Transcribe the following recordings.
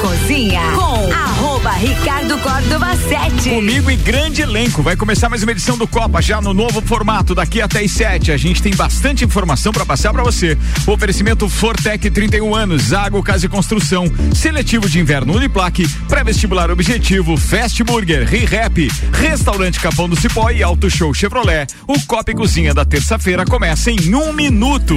Cozinha com arroba Ricardo Córdova 7. Comigo e grande elenco. Vai começar mais uma edição do Copa, já no novo formato, daqui até as 7. A gente tem bastante informação para passar para você. Oferecimento Fortec 31 anos, Zago Casa e Construção, Seletivo de Inverno Uniplaque, Pré-Vestibular Objetivo, Fast Burger, ReRap, Restaurante Capão do Cipó e Auto Show Chevrolet. O Copa e Cozinha da terça-feira começa em um minuto.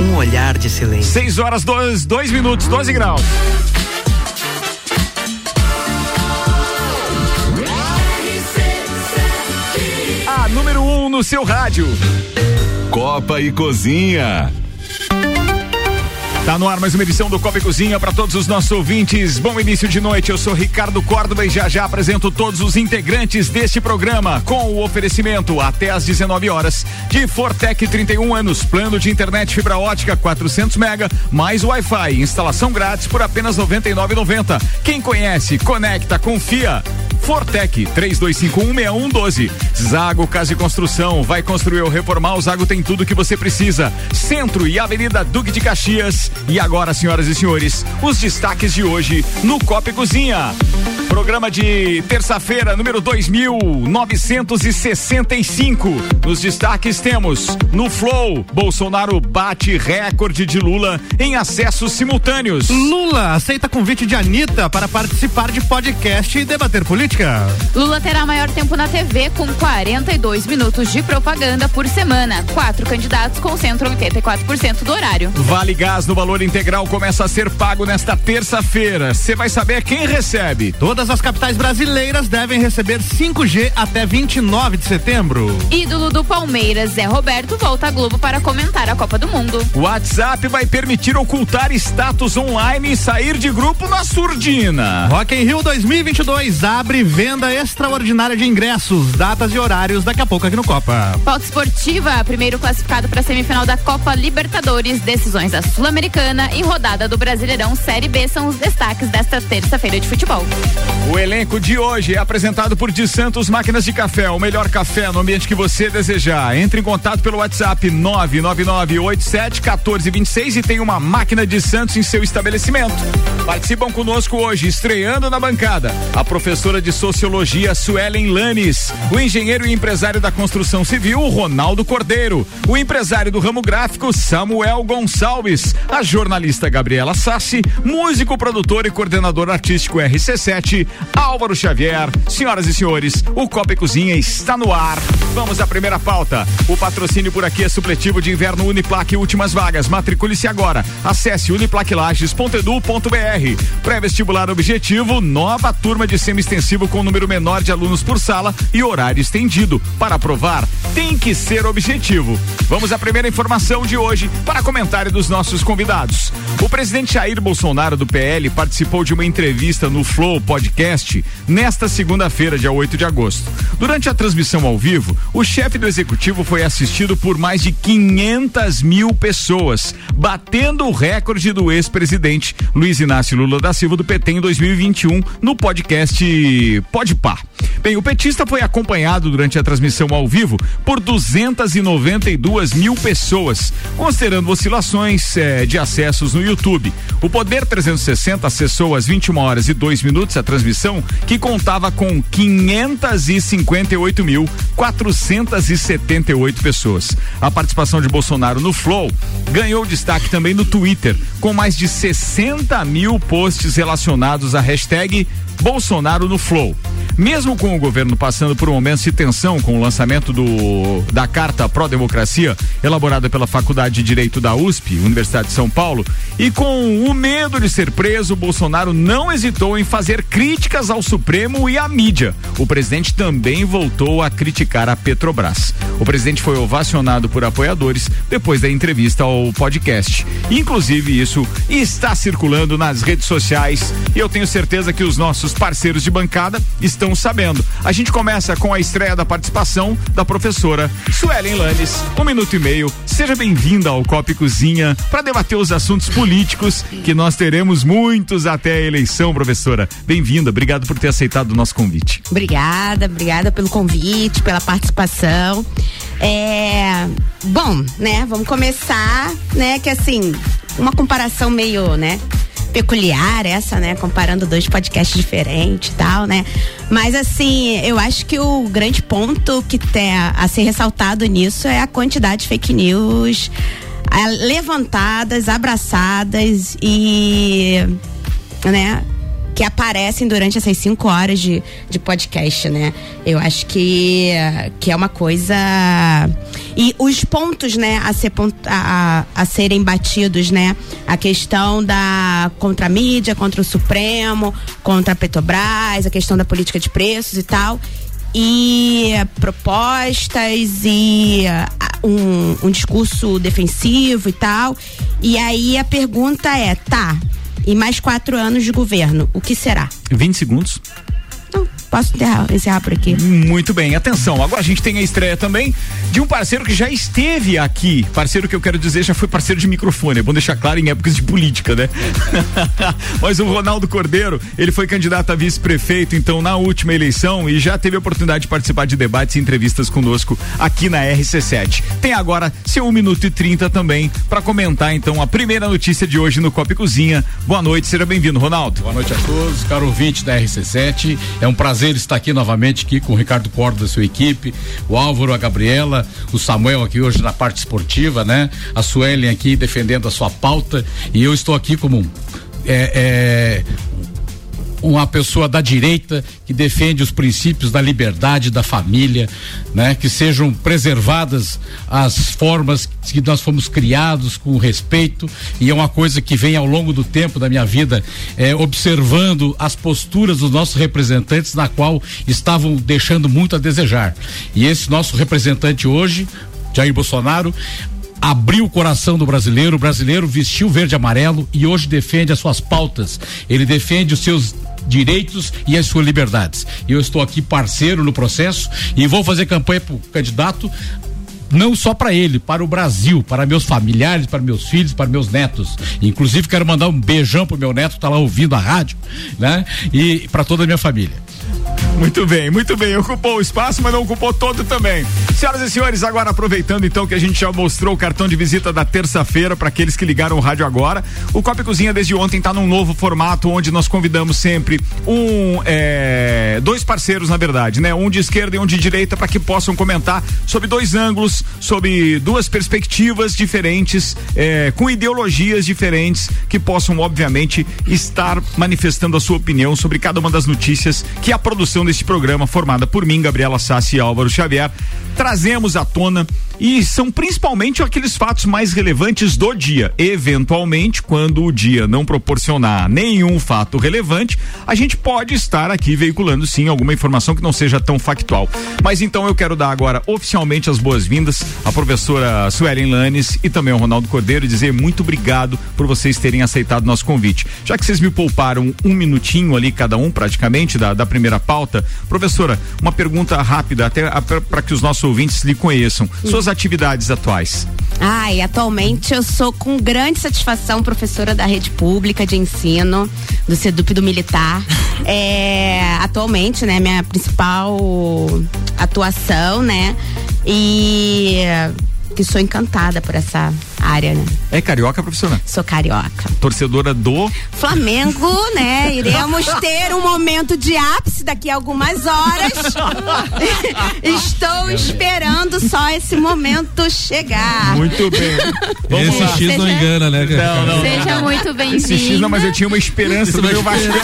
Um olhar de silêncio. 6 horas, 2 dois minutos, 12 graus. A número 1 um no seu rádio. Copa e Cozinha. Tá no ar mais uma edição do Copa Cozinha para todos os nossos ouvintes. Bom início de noite. Eu sou Ricardo Córdova e já já apresento todos os integrantes deste programa com o oferecimento até às 19 horas de Fortec 31 anos, plano de internet fibra ótica 400 mega mais Wi-Fi, instalação grátis por apenas 99,90. Quem conhece, conecta, confia. Fortec 32516112. Zago Casa e Construção. Vai construir ou reformar? O Zago tem tudo que você precisa. Centro e Avenida Duque de Caxias. E agora, senhoras e senhores, os destaques de hoje no Copa e Cozinha. Programa de terça-feira, número 2965. Nos destaques temos no Flow, Bolsonaro bate recorde de Lula em acessos simultâneos. Lula aceita convite de Anitta para participar de podcast e debater política. Lula terá maior tempo na TV com 42 minutos de propaganda por semana. Quatro candidatos concentram 84% do horário. Vale Gás no valor integral começa a ser pago nesta terça-feira. Você vai saber quem recebe. Todas as capitais brasileiras devem receber 5G até 29 de setembro. Ídolo do Palmeiras, Zé Roberto, volta à Globo para comentar a Copa do Mundo. O WhatsApp vai permitir ocultar status online e sair de grupo na surdina. Rock in Rio 2022 abre venda extraordinária de ingressos, datas e horários daqui a pouco aqui no Copa. Pauta esportiva, primeiro classificado para a semifinal da Copa Libertadores, decisões da Sul-Americana e rodada do Brasileirão Série B são os destaques desta terça-feira de futebol. O elenco de hoje é apresentado por De Santos Máquinas de Café, o melhor café no ambiente que você desejar. Entre em contato pelo WhatsApp 999871426 e tem uma máquina de Santos em seu estabelecimento. Participam conosco hoje, estreando na bancada, a professora de Sociologia Suelen Lanes, o engenheiro e empresário da construção civil Ronaldo Cordeiro, o empresário do ramo gráfico Samuel Gonçalves, a jornalista Gabriela Sassi, músico, produtor e coordenador artístico RC7 Álvaro Xavier. Senhoras e senhores, o Copa e Cozinha está no ar. Vamos à primeira pauta. O patrocínio por aqui é supletivo de inverno Uniplaque últimas vagas. Matricule-se agora. Acesse uniplaquilages.edu.br. Pré-vestibular objetivo, nova turma de semi-extensivo com número menor de alunos por sala e horário estendido. Para aprovar, tem que ser objetivo. Vamos à primeira informação de hoje para comentário dos nossos convidados. O presidente Jair Bolsonaro do PL participou de uma entrevista no Flow Podcast nesta segunda-feira, dia 8 de agosto. Durante a transmissão ao vivo, o chefe do executivo foi assistido por mais de 500 mil pessoas, batendo o recorde do ex-presidente Luiz Inácio Lula da Silva do PT em 2021 no podcast Podpah. Bem, o petista foi acompanhado durante a transmissão ao vivo por 292 mil pessoas, considerando oscilações eh, de acessos no YouTube. O Poder 360 acessou às 21 horas e 2 minutos a transmissão, que contava com 558 mil 478 pessoas. A participação de Bolsonaro no Flow ganhou destaque também no Twitter, com mais de 60 mil posts relacionados à hashtag Bolsonaro no Flow. Mesmo com o governo passando por um momento de tensão com o lançamento do, da Carta Pró-Democracia, elaborada pela Faculdade de Direito da USP, Universidade de São Paulo, e com o medo de ser preso, Bolsonaro não hesitou em fazer críticas ao Supremo e à mídia. O presidente também voltou a criticar a Petrobras. O presidente foi ovacionado por apoiadores depois da entrevista ao podcast. Inclusive, isso está circulando nas redes sociais e eu tenho certeza que os nossos parceiros de bancada estão sabendo. A gente começa com a estreia da participação da professora Suelen Lanes. Um minuto e meio. Seja bem-vinda ao Copa Cozinha para debater os assuntos políticos que nós teremos muitos até a eleição, professora. Bem-vinda, obrigado por ter aceitado o nosso convite. Obrigada, obrigada pelo convite, pela participação. É, bom, né, vamos começar, né, que assim, uma comparação meio, né, peculiar essa, né? Comparando dois podcasts diferentes e tal, né? Mas assim, eu acho que o grande ponto que tem a, a ser ressaltado nisso é a quantidade de fake news levantadas, abraçadas e né? Que aparecem durante essas cinco horas de, de podcast, né? Eu acho que, que é uma coisa. E os pontos, né, a, ser, a, a serem batidos, né? A questão da contra a mídia, contra o Supremo, contra a Petrobras, a questão da política de preços e tal e propostas e um, um, discurso defensivo e tal. E aí a pergunta é, tá, e mais quatro anos de governo, o que será? 20 segundos. Não, posso encerrar, encerrar por aqui. Muito bem, atenção. Agora a gente tem a estreia também de um parceiro que já esteve aqui. Parceiro que eu quero dizer já foi parceiro de microfone. É bom deixar claro em épocas de política, né? Mas o Ronaldo Cordeiro, ele foi candidato a vice-prefeito, então, na última eleição e já teve a oportunidade de participar de debates e entrevistas conosco aqui na RC7. Tem agora seu 1 minuto e 30 também para comentar, então, a primeira notícia de hoje no Copa e Cozinha. Boa noite, seja bem-vindo, Ronaldo. Boa noite a todos, caro ouvinte da RC7. É um prazer estar aqui novamente aqui com o Ricardo Cordo da sua equipe, o Álvaro, a Gabriela, o Samuel aqui hoje na parte esportiva, né? A Suelen aqui defendendo a sua pauta e eu estou aqui como é, é, uma pessoa da direita que defende os princípios da liberdade da família, né? Que sejam preservadas as formas que nós fomos criados com respeito e é uma coisa que vem ao longo do tempo da minha vida é, observando as posturas dos nossos representantes na qual estavam deixando muito a desejar e esse nosso representante hoje Jair Bolsonaro abriu o coração do brasileiro, o brasileiro vestiu verde e amarelo e hoje defende as suas pautas. Ele defende os seus direitos e as suas liberdades. Eu estou aqui parceiro no processo e vou fazer campanha para o candidato não só para ele, para o Brasil, para meus familiares, para meus filhos, para meus netos. Inclusive quero mandar um beijão pro meu neto que tá lá ouvindo a rádio, né? E para toda a minha família. Muito bem, muito bem. Ocupou o espaço, mas não ocupou todo também. Senhoras e senhores, agora aproveitando então que a gente já mostrou o cartão de visita da terça-feira para aqueles que ligaram o rádio agora, o Copa Cozinha desde ontem está num novo formato onde nós convidamos sempre um, é, dois parceiros na verdade, né? Um de esquerda e um de direita para que possam comentar sobre dois ângulos, sobre duas perspectivas diferentes, é, com ideologias diferentes que possam obviamente estar manifestando a sua opinião sobre cada uma das notícias que a produção deste programa, formada por mim, Gabriela Sassi e Álvaro Xavier, trazemos à tona e são principalmente aqueles fatos mais relevantes do dia. Eventualmente, quando o dia não proporcionar nenhum fato relevante, a gente pode estar aqui veiculando sim alguma informação que não seja tão factual. Mas então eu quero dar agora oficialmente as boas-vindas à professora Suelen Lanes e também ao Ronaldo Cordeiro e dizer muito obrigado por vocês terem aceitado nosso convite. Já que vocês me pouparam um minutinho ali cada um praticamente da, da primeira pauta, professora, uma pergunta rápida até para que os nossos ouvintes lhe conheçam. Suas atividades atuais? Ai, atualmente eu sou com grande satisfação professora da rede pública de ensino do Sedup do Militar. é, atualmente, né, minha principal atuação, né? E que sou encantada por essa área, né? É carioca profissional. Sou carioca. Torcedora do Flamengo, né? Iremos ter um momento de ápice daqui a algumas horas. Estou esperando só esse momento chegar. Muito bem. Vamos Esse lá. X não Seja- engana, né? cara? Não, não. Seja muito Esse X não, mas eu tinha uma esperança do meu Vascão.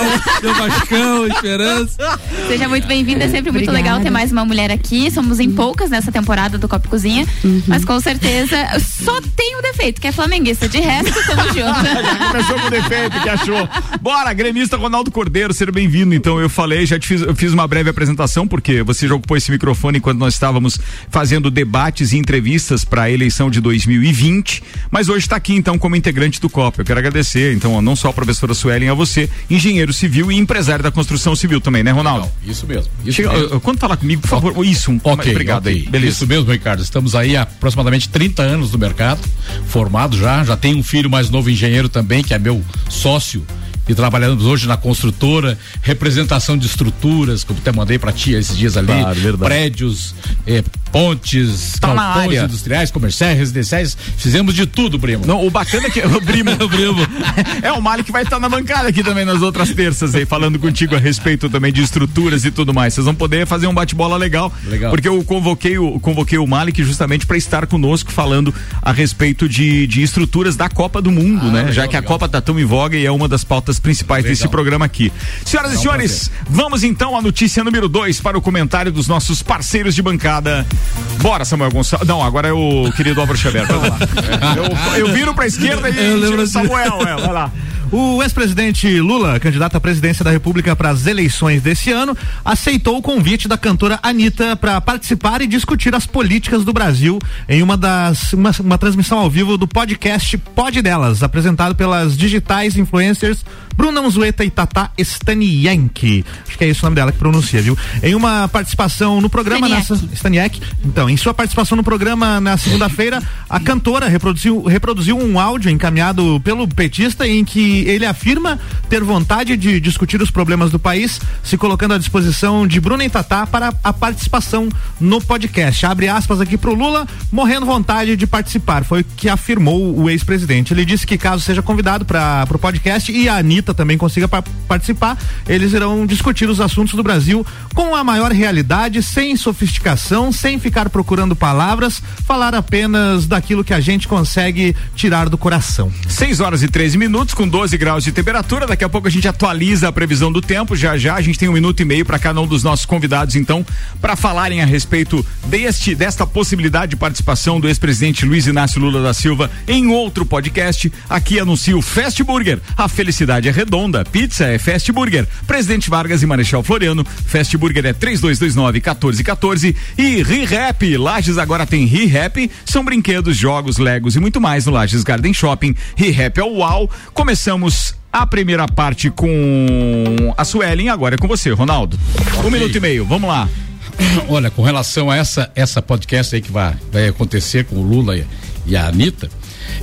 Deu Vascão, esperança. Seja muito bem-vinda. É sempre muito Obrigada. legal ter mais uma mulher aqui. Somos em poucas nessa temporada do Copo Cozinha. Mas com certeza só tem um defeito, que é flamenguista. De resto, estamos juntos. Começou com o defeito que achou. Bora, gremista Ronaldo Cordeiro, seja bem-vindo. Então, eu falei, já te fiz, eu fiz uma breve apresentação, porque você já ocupou esse microfone enquanto nós estávamos fazendo debates e entrevistas para a eleição de 2020. Mas hoje está aqui, então, como integrante do COP. Eu quero agradecer, então, não só a professora Suelen, a você, engenheiro civil e empresário da construção civil também, né, Ronaldo? Isso mesmo. Isso Chega, mesmo. quando falar comigo, por favor, isso, um, Ok, obrigado ok. aí. Beleza. Isso mesmo, Ricardo. Estamos aí há aproximadamente 30 anos no mercado, formado já. Já tenho um filho mais novo engenheiro também, que é meu sócio. E trabalhando hoje na construtora, representação de estruturas, como até mandei pra tia esses dias ali, Claro, prédios, eh, pontes, Tá na área. industriais, comerciais, residenciais, fizemos de tudo, primo. Não, o bacana é que o primo, o primo. É o Mali que vai estar na bancada aqui também nas outras terças aí, falando contigo a respeito também de estruturas e tudo mais. Vocês vão poder fazer um bate-bola legal, Legal. Porque eu convoquei o, convoquei o Malik justamente para estar conosco falando a respeito de, de estruturas da Copa do Mundo, Ah, né? legal, Já que a legal. Copa tá tão em voga e é uma das pautas principais Legal. desse programa aqui. Senhoras e senhores, vamos então à notícia número 2 para o comentário dos nossos parceiros de bancada. Bora, Samuel Gonçalves. Não, agora é o querido Álvaro Xavier. Vamos lá. Eu, eu viro pra esquerda e Eu lembro assim. Samuel. É, vai lá. O ex-presidente Lula, candidato à presidência da República para as eleições desse ano, aceitou o convite da cantora Anitta para participar e discutir as políticas do Brasil em uma das uma, uma transmissão ao vivo do podcast Pod Delas, apresentado pelas digitais influencers Bruna Manzueta e Tata Staniak. Acho que é esse o nome dela que pronuncia, viu? Em uma participação no programa Staniak. nessa. Então, em sua participação no programa na segunda-feira, a cantora reproduziu, reproduziu um áudio encaminhado pelo petista em que ele afirma ter vontade de discutir os problemas do país, se colocando à disposição de Bruna e Tatá para a participação no podcast. Abre aspas aqui pro Lula, morrendo vontade de participar. Foi o que afirmou o ex-presidente. Ele disse que caso seja convidado para o podcast e a Anitta também consiga pa- participar, eles irão discutir os assuntos do Brasil com a maior realidade, sem sofisticação, sem ficar procurando palavras, falar apenas daquilo que a gente consegue tirar do coração. 6 horas e 13 minutos, com 12 graus de temperatura. Daqui a pouco a gente atualiza a previsão do tempo. Já já a gente tem um minuto e meio para cada um dos nossos convidados, então, para falarem a respeito deste desta possibilidade de participação do ex-presidente Luiz Inácio Lula da Silva em outro podcast. Aqui anuncio Fast Burger. A felicidade é redonda. Pizza é Fast Burger. Presidente Vargas e Marechal Floriano. Fast Burger é 3229 1414 e ReHap. Lages agora tem ReHap. São brinquedos, jogos, legos e muito mais no Lages Garden Shopping. ReHap é o UAU. Começamos a primeira parte com a Suelen, agora é com você, Ronaldo. Um minuto e meio, vamos lá. Olha, com relação a essa essa podcast aí que vai, vai acontecer com o Lula e, e a Anitta,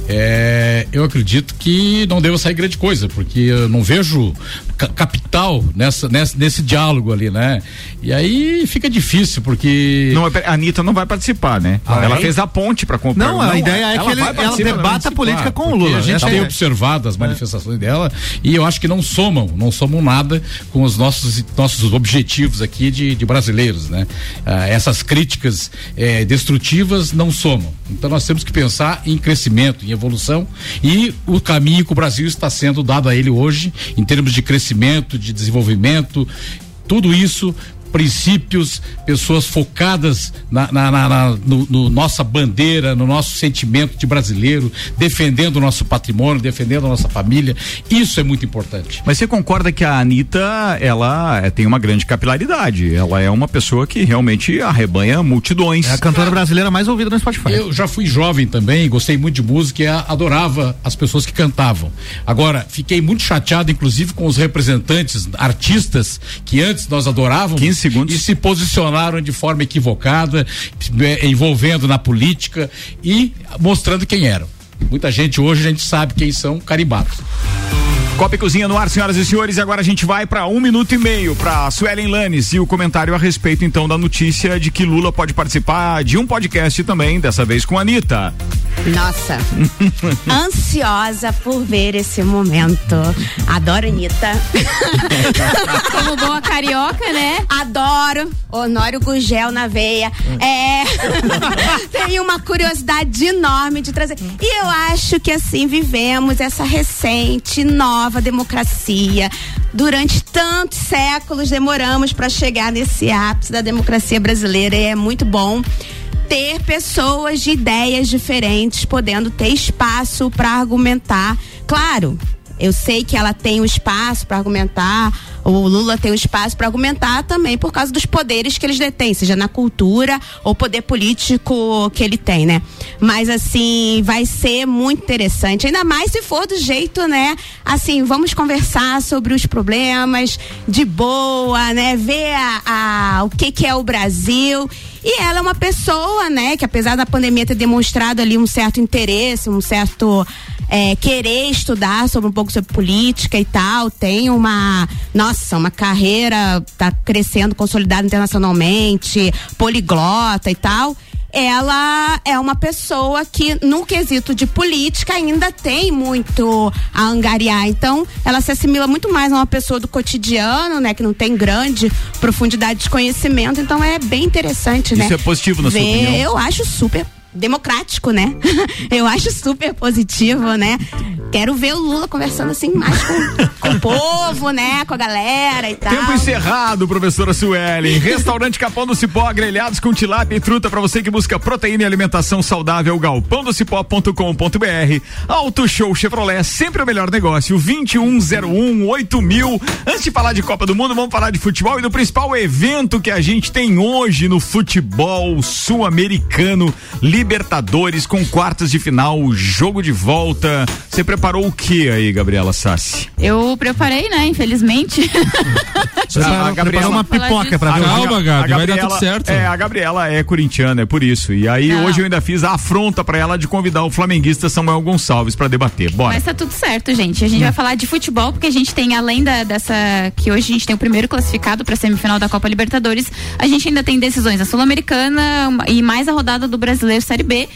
é, eu acredito que não deva sair grande coisa, porque eu não vejo capital nessa, nessa, nesse diálogo ali, né? E aí fica difícil, porque. Não, a Anitta não vai participar, né? Ah, ela é? fez a ponte para comprar. Não, a ideia é ela que ele- ela debata a política com o Lula. A gente Essa tem é- observado as manifestações dela e eu acho que não somam, não somam nada com os nossos nossos objetivos aqui de, de brasileiros, né? Ah, essas críticas eh, destrutivas não somam. Então nós temos que pensar em crescimento, em evolução e o caminho que o Brasil está sendo dado a ele hoje em termos de crescimento, de desenvolvimento, tudo isso princípios, pessoas focadas na, na- na- na- no, no nossa bandeira, no nosso sentimento de brasileiro, defendendo o nosso patrimônio, defendendo a nossa família. Isso é muito importante. Mas você concorda que a Anitta, ela é, tem uma grande capilaridade. Ela é uma pessoa que realmente arrebanha multidões. É a cantora brasileira mais ouvida no Spotify. Eu já fui jovem também, gostei muito de música e adorava as pessoas que cantavam. Agora, fiquei muito chateado, inclusive, com os representantes, artistas que antes nós adorávamos 15 segundos. e se posicionaram de forma equivocada, eh, envolvendo na política e mostrando quem eram. Muita gente hoje a gente sabe quem são carimbados. Copa e Cozinha no ar, senhoras e senhores. E agora a gente vai para um minuto e meio para Suelen Lanes e o comentário a respeito então da notícia de que Lula pode participar de um podcast também, dessa vez com a Anitta. Nossa, ansiosa por ver esse momento. Adoro Anitta. Como boa carioca, né? Adoro. Honório Gugel na veia. É. Tenho uma curiosidade enorme de trazer. E eu acho que assim vivemos essa recente nova democracia. Durante tantos séculos demoramos para chegar nesse ápice da democracia brasileira e é muito bom ter pessoas de ideias diferentes podendo ter espaço para argumentar. Claro, eu sei que ela tem o um espaço para argumentar, o Lula tem o um espaço para argumentar também por causa dos poderes que eles detêm, seja na cultura ou poder político que ele tem, né? Mas assim, vai ser muito interessante, ainda mais se for do jeito, né? Assim, vamos conversar sobre os problemas de boa, né? Ver a, a o que que é o Brasil. E ela é uma pessoa, né, que apesar da pandemia ter demonstrado ali um certo interesse, um certo é, querer estudar sobre um pouco sobre política e tal, tem uma, nossa, uma carreira, tá crescendo, consolidada internacionalmente, poliglota e tal ela é uma pessoa que, no quesito de política, ainda tem muito a angariar. Então, ela se assimila muito mais a uma pessoa do cotidiano, né? Que não tem grande profundidade de conhecimento. Então, é bem interessante, né? Isso é positivo na Ver, sua opinião? Eu acho super democrático, né? Eu acho super positivo, né? Quero ver o Lula conversando assim mais com, com o povo, né? Com a galera e tal. Tempo encerrado, professora Suelen. Restaurante Capão do Cipó, grelhados com tilápia e truta para você que busca proteína e alimentação saudável, galpãodocipó.com.br. Auto Show Chevrolet, sempre o melhor negócio, 2101 8000. Antes de falar de Copa do Mundo, vamos falar de futebol e do principal evento que a gente tem hoje no futebol sul-americano, Libertadores com quartas de final, jogo de volta. Você preparou o que aí, Gabriela Sassi? Eu preparei, né? Infelizmente. A Gabriela uma pipoca pra A ver. Calma, a Gabi, vai dar Gabriela- tudo certo. É, a Gabriela é corintiana, é por isso. E aí Não. hoje eu ainda fiz a afronta pra ela de convidar o flamenguista Samuel Gonçalves pra debater. Bora. Mas tá tudo certo, gente. A gente vai falar de futebol, porque a gente tem, além da, dessa. Que hoje a gente tem o primeiro classificado pra semifinal da Copa Libertadores, a gente ainda tem decisões da Sul-Americana e mais a rodada do Brasileiro Série B.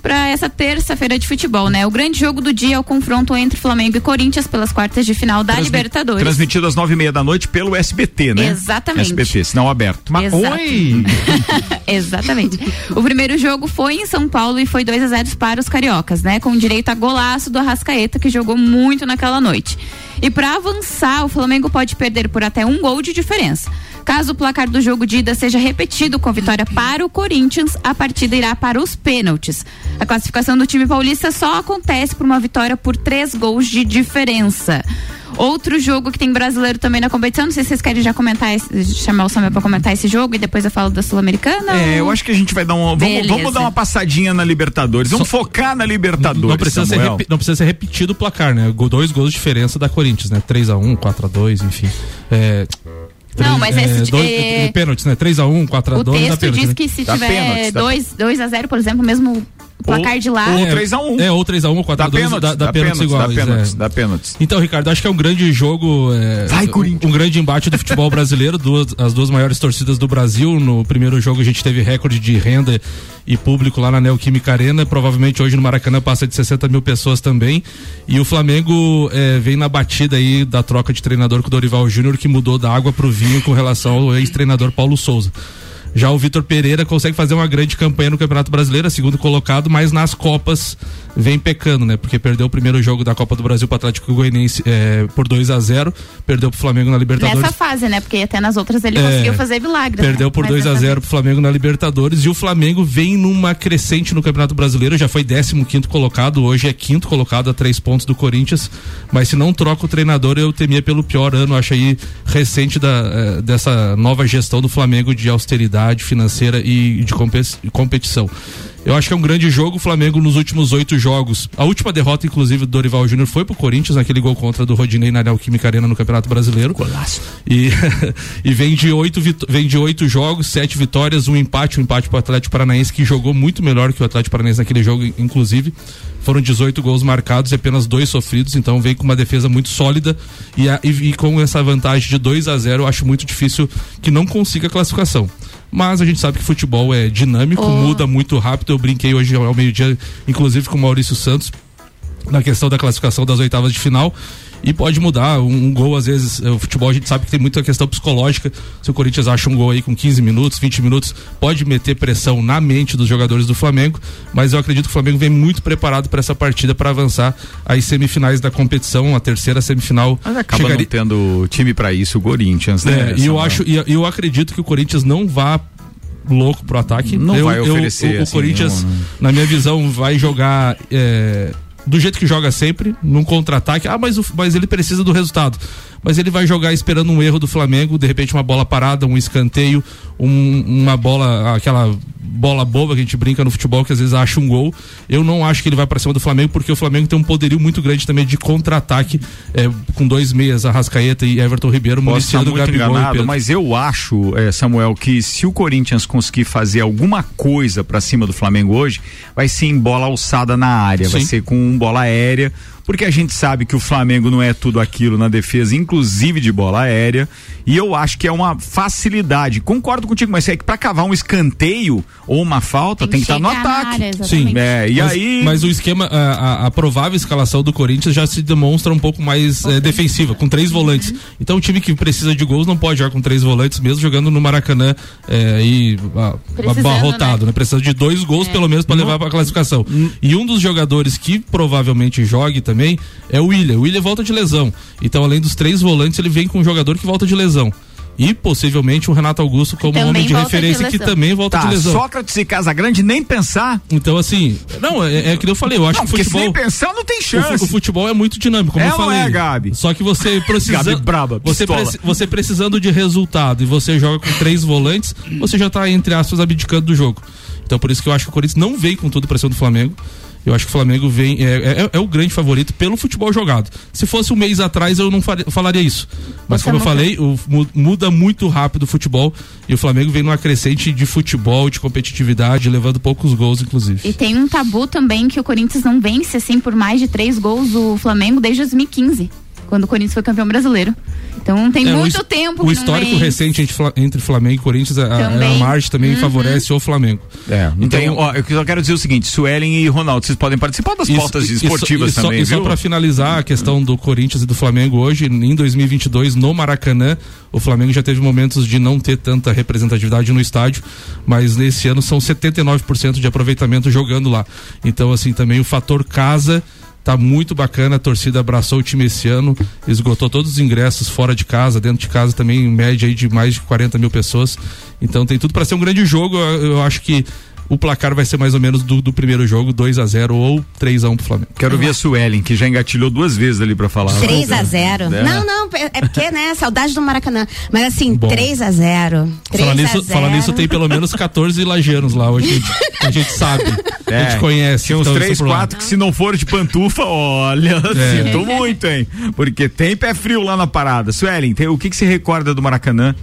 Pra essa terça-feira de futebol, né? O grande jogo do dia é o confronto entre Flamengo e Corinthians pelas quartas de final da Transmi- Libertadores. Transmitido às nove e meia da noite pelo SBT, né? Exatamente. SBT, sinal aberto. Mas, oi! Exatamente. O primeiro jogo foi em São Paulo e foi 2 a 0 para os cariocas, né? Com direito a golaço do Arrascaeta, que jogou muito naquela noite. E para avançar, o Flamengo pode perder por até um gol de diferença. Caso o placar do jogo de ida seja repetido com vitória para o Corinthians, a partida irá para os pênaltis. A classificação do time paulista só acontece por uma vitória por três gols de diferença. Outro jogo que tem brasileiro também na competição, não sei se vocês querem já comentar, esse- chamar o Samuel para comentar esse jogo e depois eu falo da Sul-Americana. É, eu ou- acho que a gente vai dar um. Vamos, vamos dar uma passadinha na Libertadores. Vamos focar na Libertadores. Não precisa, ser repi- não precisa ser repetido o placar, né? Dois gols de diferença da Corinthians, né? 3x1, 4x2, enfim. É, Não, mas esse- dois, é- pênaltis, né? 3x1, 4x2 O texto diz né? que se Dá tiver pênalti, dá 2 2 a 0 por exemplo, mesmo o placar de lá. ou É, 3 a 1. É, ou 3x1, ou Dá 4x2 pênaltis, dá, dá, dá pênaltis pênaltis, iguais. dá pênaltis, é. dá pênaltis. Então, Ricardo, acho que é um grande jogo. É, Vai, Corinthians. Um grande embate do futebol brasileiro. Duas, as duas maiores torcidas do Brasil. No primeiro jogo a gente teve recorde de renda e público lá na Neoquímica Arena. Provavelmente hoje no Maracanã passa de 60 mil pessoas também. E o Flamengo é, vem na batida aí da troca de treinador com o Dorival Júnior, que mudou da água pro vinho com relação ao ex-treinador Paulo Souza. Já o Vitor Pereira consegue fazer uma grande campanha no Campeonato Brasileiro, é segundo colocado, mas nas Copas vem pecando, né? Porque perdeu o primeiro jogo da Copa do Brasil para o Atlético Goianiense é, por 2 a 0 perdeu pro Flamengo na Libertadores. Nessa fase, né? Porque até nas outras ele É, conseguiu fazer milagres. Perdeu né? por Mas 2 a dessa 0 vez- pro Flamengo na Libertadores e o Flamengo vem numa crescente no Campeonato Brasileiro, já foi 15 quinto colocado, hoje é quinto colocado a três pontos do Corinthians, mas se não troca o treinador, eu temia pelo pior ano, acho aí recente da, eh, dessa nova gestão do Flamengo de financeira e de compe- competição. Eu acho que é um grande jogo. O Flamengo nos últimos oito jogos. A última derrota, inclusive, do Dorival Júnior foi pro Corinthians, naquele gol contra do Rodinei na Neoquímica Arena no Campeonato Brasileiro. Golaço. E, e vem, de oito, vem de oito jogos, sete vitórias, um empate, um empate pro Atlético Paranaense, que jogou muito melhor que o Atlético Paranaense naquele jogo, inclusive. Foram 18 gols marcados e apenas dois sofridos, então vem com uma defesa muito sólida e, a- e- e com essa vantagem de 2 a 0 eu acho muito difícil que não consiga a classificação. Mas a gente sabe que futebol é dinâmico, Oh. muda muito rápido. Eu brinquei hoje ao meio-dia, inclusive com o Maurício Santos, na questão da classificação das oitavas de final. E pode mudar, um, um gol às vezes, eh, o futebol a gente sabe que tem muita questão psicológica. Se o Corinthians acha um gol aí com 15 minutos, 20 minutos, pode meter pressão na mente dos jogadores do Flamengo, mas eu acredito que o Flamengo vem muito preparado para essa partida para avançar às semifinais da competição, a terceira semifinal. Mas acaba chegaria- não tendo time pra isso, o Corinthians, né? é, e eu acho, e eu acredito que o Corinthians não vá louco pro ataque. Não Eu- vai eu- oferecer, o, o assim, Corinthians, nenhum, né? na minha visão, vai jogar é, do jeito que joga sempre, num contra-ataque. Ah, mas, o- mas ele precisa do resultado. Mas ele vai jogar esperando um erro do Flamengo, de repente uma bola parada, um escanteio, um- uma bola, aquela bola boba que a gente brinca no futebol, que às vezes acha um gol. Eu não acho que ele vai para cima do Flamengo, porque o Flamengo tem um poderio muito grande também de contra-ataque, é, com dois meias, Arrascaeta e Everton Ribeiro, Posso estar muito Gabigol enganado, mas eu acho, eh, Samuel, que se o Corinthians conseguir fazer alguma coisa pra cima do Flamengo hoje, vai ser em bola alçada na área, vai Sim. ser com bola aérea, porque a gente sabe que o Flamengo não é tudo aquilo na defesa, inclusive de bola aérea, e eu acho que é uma facilidade. Concordo contigo, mas é que pra cavar um escanteio ou uma falta tem, que estar no chegar na ataque. área. Sim. É, e mas, aí mas o esquema, a, a- a provável escalação do Corinthians já se demonstra um pouco mais eh, defensiva, com três volantes. Então o time que precisa de gols não pode jogar com três volantes, mesmo jogando no Maracanã aí ah, Precisando, abarrotado, né? né? Precisa de dois gols pelo menos para levar para a classificação. E um dos jogadores que provavelmente jogue também é o William. O William volta de lesão. Então além dos três volantes, ele vem com um jogador que volta de lesão. E possivelmente o Renato Augusto como Também homem de volta de referência que também volta tá, de lesão. Sócrates e Casagrande nem pensar. Então, assim, não, é, é que eu falei, eu acho Não, que o porque se futebol. nem pensar não tem chance. o futebol é muito dinâmico, como É eu ou não falei. é, Gabi? Só que você precisa. Gabi braba, você, preci- você precisando de resultado e você joga com três volantes, você já tá, entre aspas, abdicando do jogo. Então por isso que eu acho que o Corinthians não vem com tudo pra cima do Flamengo. Eu acho que o Flamengo vem é, é- é o grande favorito pelo futebol jogado. Se fosse um mês atrás eu não faria- falaria isso. Mas Você como eu falei, o- mu- muda muito rápido o futebol e o Flamengo vem numa crescente de futebol, de competitividade, levando poucos gols, inclusive. E tem um tabu também que o Corinthians não vence assim por mais de três gols o Flamengo desde 2015, quando o Corinthians foi campeão brasileiro. Então tem É, o muito his- tempo O histórico recente entre, Fla- entre Flamengo e Corinthians, a, a, margem também favorece o Flamengo. É, Então- tem, ó, eu só quero dizer o seguinte, Suelen e Ronaldo, vocês podem participar das Isso- pautas só- esportivas só, também, E só viu? para finalizar a questão do Corinthians e do Flamengo hoje, em 2022, no Maracanã, o Flamengo já teve momentos de não ter tanta representatividade no estádio, mas nesse ano são 79% de aproveitamento jogando lá. Então, assim, também o fator casa tá muito bacana, a torcida abraçou o time esse ano, esgotou todos os ingressos fora de casa, dentro de casa também, em média aí de mais de 40 mil pessoas. Então tem tudo para ser um grande jogo. Eu, eu acho que o placar vai ser mais ou menos do, do primeiro jogo, 2 a 0 ou 3 a 1 pro Flamengo. Quero ver a Suelen, que já engatilhou duas vezes ali pra falar. 3 a 0 É. Não, não, é é porque, né, saudade do Maracanã. Mas assim, Bom. 3 a 0 3 Falar a nisso, 0 falar nisso, tem pelo menos 14 lajeanos lá hoje. A gente, a gente sabe. A É, gente conhece. Tinha uns então, três, isso por lá. quatro que se não for de pantufa, olha, É. sinto muito, hein? Porque tem pé frio lá na parada. Suelen, tem- o que que se recorda do Maracanã?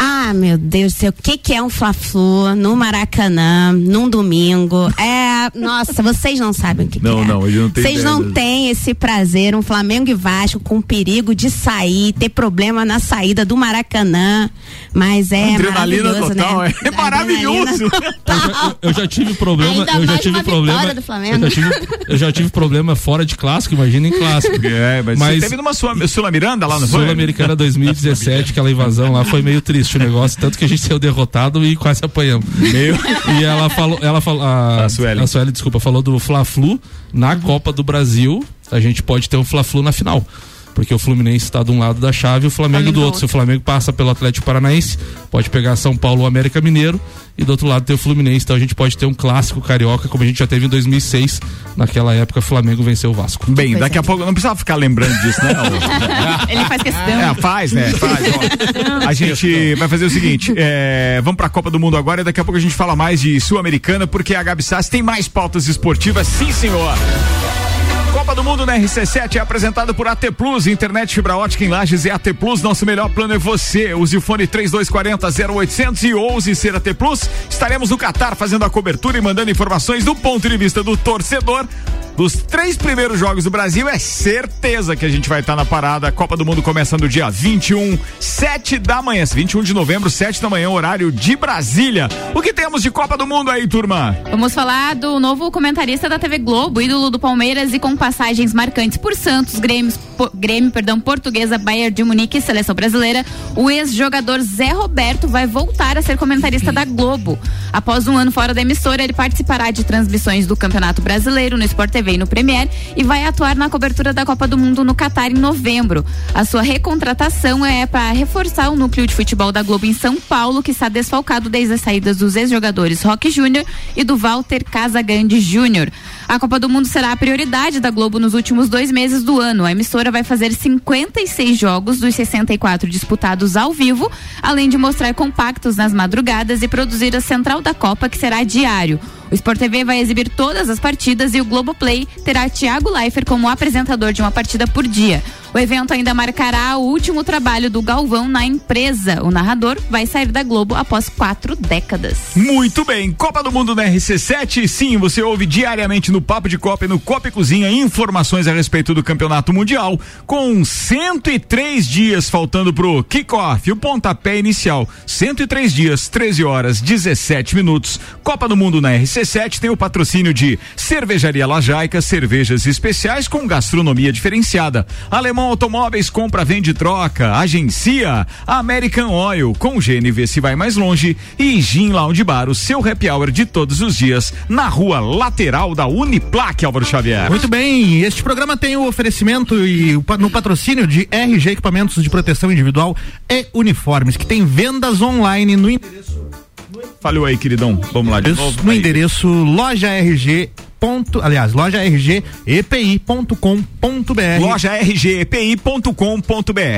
Ah, meu Deus do céu, o que, que é um Fla-Flu no Maracanã, num domingo? É, nossa, vocês não sabem o que, Não, que é. não, eu não tenho Vocês ideia não mesmo. têm esse prazer, um Flamengo e Vasco com perigo de sair, ter problema na saída do Maracanã. Mas é Adrenalina maravilhoso, total, né? é maravilhoso. Total. Eu já tive problema. Ainda eu já tive problema. do Flamengo. Eu já, tive, eu já tive problema fora de clássico, imagina em clássico. É, mas, Mas- você teve numa Sula, Sula Miranda lá, não foi? Sul-Americana 2017, aquela invasão lá foi meio triste o negócio, tanto que a gente saiu derrotado e quase apanhamos. E ela falou, ela falou, a, A Sueli. a Sueli, desculpa, falou do Fla-Flu na Copa do Brasil, a gente pode ter um Fla-Flu na final. Porque o Fluminense está de um lado da chave e o Flamengo do outro. Se o Flamengo passa pelo Atlético Paranaense, pode pegar São Paulo ou América Mineiro e do outro lado tem o Fluminense, então a gente pode ter um clássico carioca como a gente já teve em 2006, naquela época o Flamengo venceu o Vasco. Bem, daqui a pouco não precisava ficar lembrando disso, né? Ele faz questão. É, faz, né? Faz. ó. A gente vai fazer o seguinte: é, vamos pra Copa do Mundo agora e daqui a pouco a gente fala mais de Sul-Americana, porque a Gabi Sassi tem mais pautas esportivas, sim, senhor. Copa do Mundo na RC7 é apresentado por AT Plus, internet fibra ótica em Lages e AT Plus, nosso melhor plano é você. Use o fone 3240 0800 e ouse ser AT Plus. Estaremos no Catar fazendo a cobertura e mandando informações do ponto de vista do torcedor. Dos três primeiros jogos do Brasil, é certeza que a gente vai estar na parada. A Copa do Mundo começa no dia 21, 7 da manhã. 21 de novembro, 7 da manhã, horário de Brasília. O que temos de Copa do Mundo aí, turma? Vamos falar do novo comentarista da TV Globo, ídolo do Palmeiras e com passagens marcantes por Santos, Grêmio, Grêmio perdão, Portuguesa, Bayern de Munique e Seleção Brasileira. O ex-jogador Zé Roberto vai voltar a ser comentarista da Globo. Após um ano fora da emissora, ele participará de transmissões do Campeonato Brasileiro no Sport TV e no Premier e vai atuar na cobertura da Copa do Mundo no Catar em novembro. A sua recontratação é para reforçar o núcleo de futebol da Globo em São Paulo, que está desfalcado desde as saídas dos ex-jogadores Roque Júnior e do Walter Casagrande Júnior. A Copa do Mundo será a prioridade da Globo nos últimos dois meses do ano. A emissora vai fazer 56 jogos dos 64 disputados ao vivo, além de mostrar compactos nas madrugadas e produzir a Central da Copa, que será diário. O Sport TV vai exibir todas as partidas e o Globoplay terá Thiago Leifert como apresentador de uma partida por dia. O evento ainda marcará o último trabalho do Galvão na empresa. O narrador vai sair da Globo após quatro décadas. Muito bem, Copa do Mundo na RC7, sim, você ouve diariamente no Papo de Copa e no Copa e Cozinha informações a respeito do Campeonato Mundial, com 103 dias faltando pro kickoff, o pontapé inicial. 103 dias, 13 horas, 17 minutos. Copa do Mundo na RC7 tem o patrocínio de Cervejaria Lajaica, cervejas especiais com gastronomia diferenciada. Alemão Automóveis compra, vende, troca, agencia, American Oil com GNV se vai mais longe e Gin Lounge Bar, o seu happy hour de todos os dias na rua lateral da Uniplac, Álvaro Xavier. Muito bem, este programa tem o oferecimento e o no patrocínio de RG Equipamentos de Proteção Individual e Uniformes, que tem vendas online no endereço, Falhou aí, queridão. Vamos lá de novo. no Aí. endereço loja RG. Ponto, aliás, loja rgepi.com.br. Loja rgepi.com.br.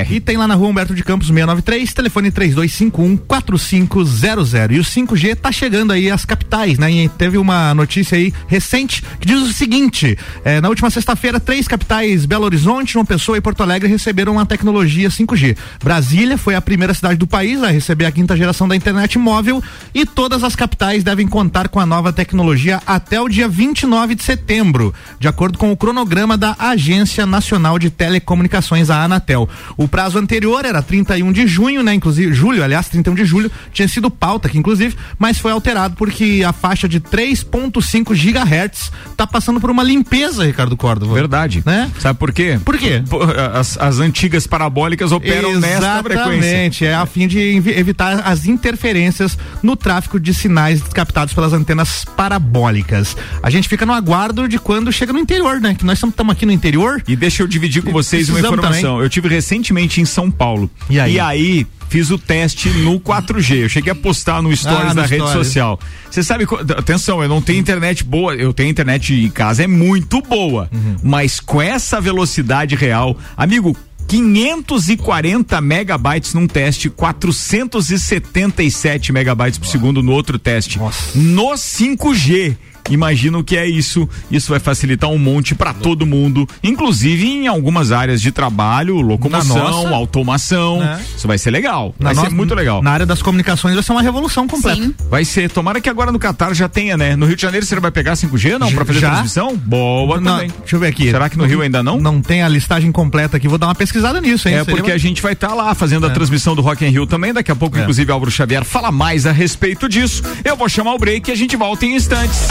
E tem lá na rua Humberto de Campos 693, telefone 3251-4500. E o 5G tá chegando aí às capitais, né? E teve uma notícia aí recente que diz o seguinte: eh, na última sexta-feira, três capitais, Belo Horizonte, João Pessoa e Porto Alegre, receberam a tecnologia 5G. Brasília foi a primeira cidade do país a receber a quinta geração da internet móvel e todas as capitais devem contar com a nova tecnologia até o dia 29 de setembro, de acordo com o cronograma da Agência Nacional de Telecomunicações, a Anatel. O prazo anterior era 31 de junho, né? Inclusive, julho, aliás, 31 de julho, tinha sido pauta aqui, inclusive, mas foi alterado porque a faixa de 3.5 gigahertz tá passando por uma limpeza, Ricardo Córdova. Verdade. Né? Sabe por quê? Por quê? As, as antigas parabólicas operam nesta frequência. Exatamente, é a fim de evi- evitar as interferências no tráfego de sinais captados pelas antenas parabólicas. A gente fica no aguardo de quando chega no interior, né? Que nós estamos aqui no interior. E deixa eu dividir com vocês uma informação. Eu tive recentemente em São Paulo. E aí? fiz o teste no 4G. Eu cheguei a postar no Stories Ah, no da rede Stories. social. Você sabe, atenção, eu não tenho internet boa, eu tenho internet em casa, é muito boa. Uhum. Mas com essa velocidade real, amigo, 540 megabytes num teste, 477 megabytes por segundo no outro teste. No 5G. Imagina o que é isso. Isso vai facilitar um monte para todo mundo, inclusive em algumas áreas de trabalho, locomoção, nossa. automação. Né? Isso vai ser legal. Na Vai ser nossa- muito legal. Na área das comunicações vai ser uma revolução completa. Sim. Vai ser, tomara que agora no Catar já tenha, né? No Rio de Janeiro você vai pegar 5G não para fazer Já? transmissão? Boa Não, também. deixa eu ver aqui. Será que no Rio ainda não? Não tem a listagem completa aqui, vou dar uma pesquisada nisso, hein? É, Seria porque uma- a gente vai estar lá fazendo a transmissão do Rock in Rio também. Daqui a pouco, É. inclusive, Álvaro Xavier fala mais a respeito disso. Eu vou chamar o break e a gente volta em instantes.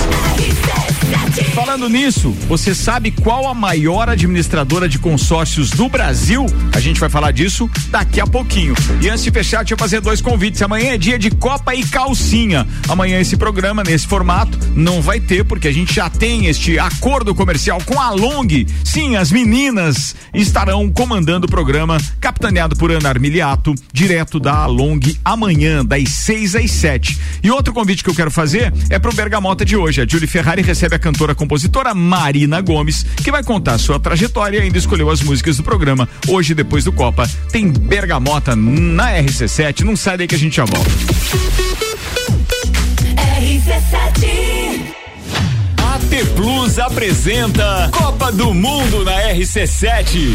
Falando nisso, você sabe qual a maior administradora de consórcios do Brasil? A gente vai falar disso daqui a pouquinho. E antes de fechar, deixa eu fazer dois convites. Amanhã é dia de Copa e Calcinha. Amanhã esse programa, nesse formato, não vai ter, porque a gente já tem este acordo comercial com a Long. Sim, as meninas estarão comandando o programa, capitaneado por Ana Armiliato, direto da Long, amanhã, das 6 às 7. E outro convite que eu quero fazer é pro Bergamota de hoje. Julie Ferrari recebe a cantora compositora Marina Gomes, que vai contar sua trajetória e ainda escolheu as músicas do programa. Hoje, depois do Copa, tem Bergamota na RC7. Não sai daí que a gente já volta. AT Plus apresenta Copa do Mundo na RC7.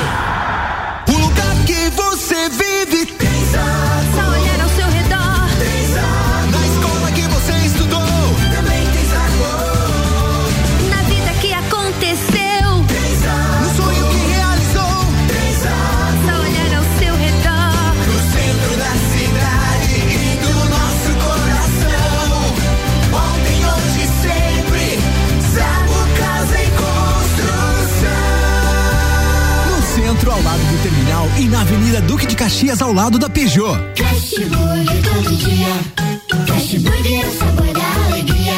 E na Avenida Duque de Caxias, ao lado da Peugeot. Fast Burger todo dia. Burger é o sabor da alegria.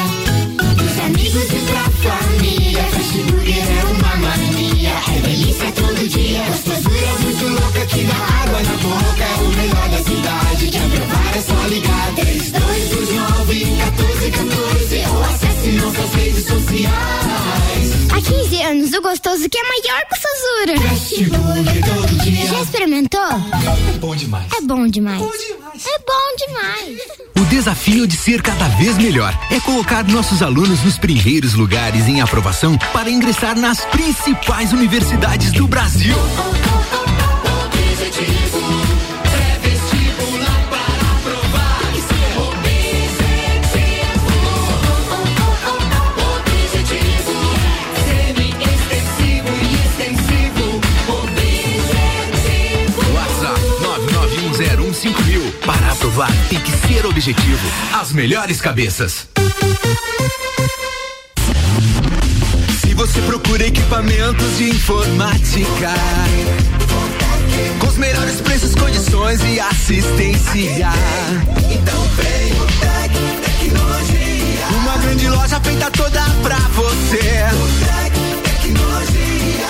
Dos amigos e pra família. Fast Burger é uma mania. É delícia todo dia. Gostosura muito louca que dá água na boca. É o melhor da cidade. Quer provar é só ligar. 3229 1414 ou acesse nossas redes sociais. Há 15 anos, o gostoso que é maior que o Sazura. Burger todo dia. Já experimentou? É bom demais. É bom demais. É bom demais. O desafio de ser cada vez melhor é colocar nossos alunos nos primeiros lugares em aprovação para ingressar nas principais universidades do Brasil. WhatsApp Aprovar, tem que ser objetivo. As melhores cabeças. Se você procura equipamentos de informática, com os melhores preços, condições e assistência, então vem o Tec Tecnologia. Uma grande loja feita toda pra você. O Tec Tecnologia.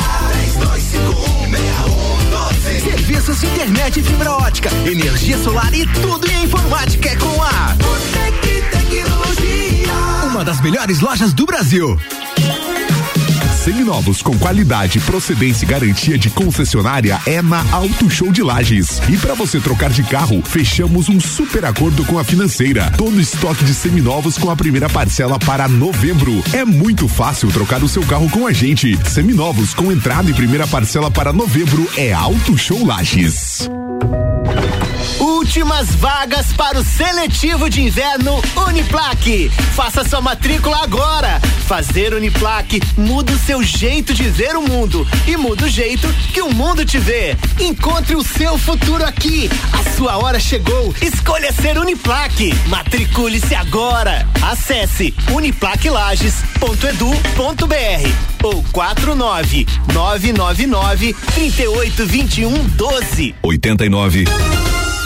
32516112. Serviços, internet e fibra ótica, energia solar e tudo em informática é com a Botec Tecnologia. Uma das melhores lojas do Brasil. Seminovos com qualidade, procedência e garantia de concessionária é na Auto Show de Lages. E para você trocar de carro, fechamos um super acordo com a financeira. Todo estoque de seminovos com a primeira parcela para novembro. É muito fácil trocar o seu carro com a gente. Seminovos com entrada e primeira parcela para novembro é Auto Show Lages. Últimas vagas para o seletivo de inverno Uniplaque. Faça sua matrícula agora. Fazer Uniplaque muda o seu jeito de ver o mundo e muda o jeito que o mundo te vê. Encontre o seu futuro aqui. A sua hora chegou. Escolha ser Uniplaque. Matricule-se agora. Acesse uniplaquelages.edu.br ou 49 999 3821 12.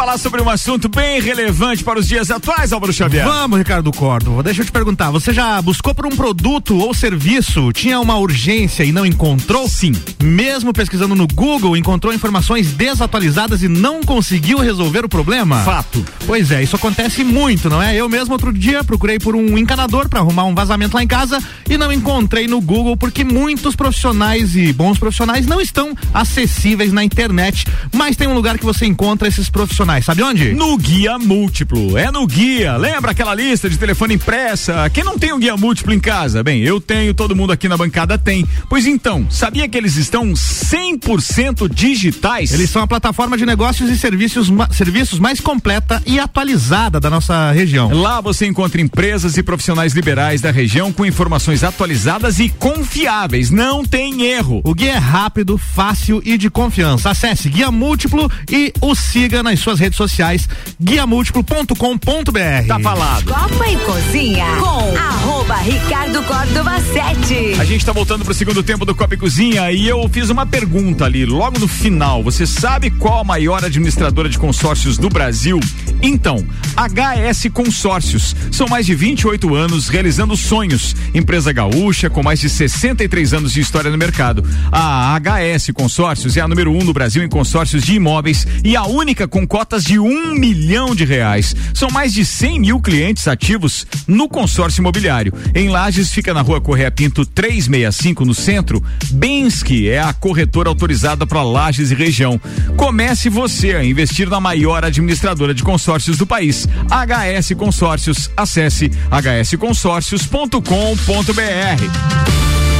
Falar sobre um assunto bem relevante para os dias atuais, Álvaro Xavier. Vamos, Ricardo Córdova. Deixa eu te perguntar. Você já buscou por um produto ou serviço, tinha uma urgência e não encontrou? Sim. Mesmo pesquisando no Google, encontrou informações desatualizadas e não conseguiu resolver o problema? Fato. Pois é, isso acontece muito, não é? Eu mesmo outro dia procurei por um encanador para arrumar um vazamento lá em casa e não encontrei no Google porque muitos profissionais e bons profissionais não estão acessíveis na internet. Mas tem um lugar que você encontra esses profissionais. Sabe onde? No Guia Múltiplo. É no Guia. Lembra aquela lista de telefone impressa? Quem não tem um Guia Múltiplo em casa? Bem, eu tenho, todo mundo aqui na bancada tem. Pois então, sabia que eles estão 100% digitais? Eles são a plataforma de negócios e serviços, serviços mais completa e atualizada da nossa região. Lá você encontra empresas e profissionais liberais da região com informações atualizadas e confiáveis. Não tem erro. O guia é rápido, fácil e de confiança. Acesse Guia Múltiplo e o siga nas suas redes sociais guiamúltiplo.com.br. Tá falado. Copa e Cozinha com arroba Ricardo Córdova 7. A gente tá voltando pro segundo tempo do Copa e Cozinha e eu fiz uma pergunta ali, logo no final. Você sabe qual a maior administradora de consórcios do Brasil? Então, HS Consórcios. São mais de 28 anos realizando sonhos. Empresa gaúcha com mais de 63 anos de história no mercado. A HS Consórcios é a número um no Brasil em consórcios de imóveis e a única com cotas de um milhão de reais. São mais de 100 mil clientes ativos no consórcio imobiliário. Em Lages fica na rua Correia Pinto 365 no centro. Bensky é a corretora autorizada para Lages e região. Comece você a investir na maior administradora de consórcios do país. HS Consórcios. Acesse hsconsórcios.com.br.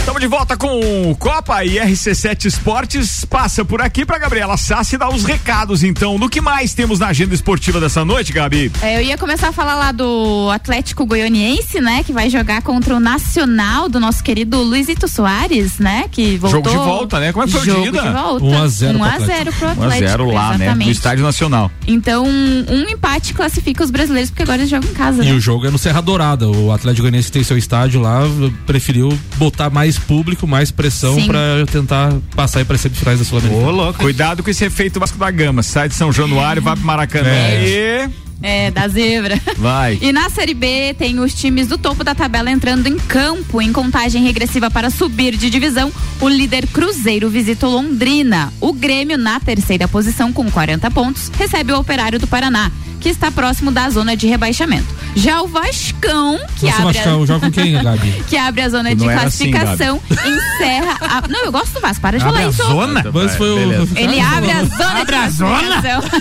Estamos de volta com o Copa e RC7 Esportes passa por aqui para Gabriela Sassi dar os recados então. No que mais temos na agenda esportiva dessa noite, Gabi? É, eu ia começar a falar lá do Atlético Goianiense, né? Que vai jogar contra o Nacional do nosso querido Luizito Soares, né? Que voltou. Jogo de volta, né? Como é que foi o Jogo dia, de volta. 1 a 0 1 pro a Atlético. 0 pro 1 a Atlético. 0 lá, né? No exatamente. Estádio Nacional. Então, um empate classifica os brasileiros, porque agora eles jogam em casa, E né? o jogo é no Serra Dourada. O Atlético Goianiense tem seu estádio lá, preferiu botar mais público, mais pressão pra tentar passar aí para semifinais da Sul-Americana. Cuidado com esse efeito Vasco da Gama. Sai de São Januário, vai pro Maracanã. É. E É, da zebra. vai. E na Série B tem os times do topo da tabela entrando em campo em contagem regressiva para subir de divisão. O líder Cruzeiro visita o Londrina. O Grêmio, na terceira posição com 40 pontos, recebe o Operário do Paraná, que está próximo da zona de rebaixamento. Já o Vascão, que Nossa, abre a- Vascão, joga com quem, Gabi? que abre a zona Tu de assim, classificação, encerra a... Não, eu gosto do Vasco, para de Abre falar a isso. zona? Mas foi o. Ele abre a zona Abre de a zona? classificação.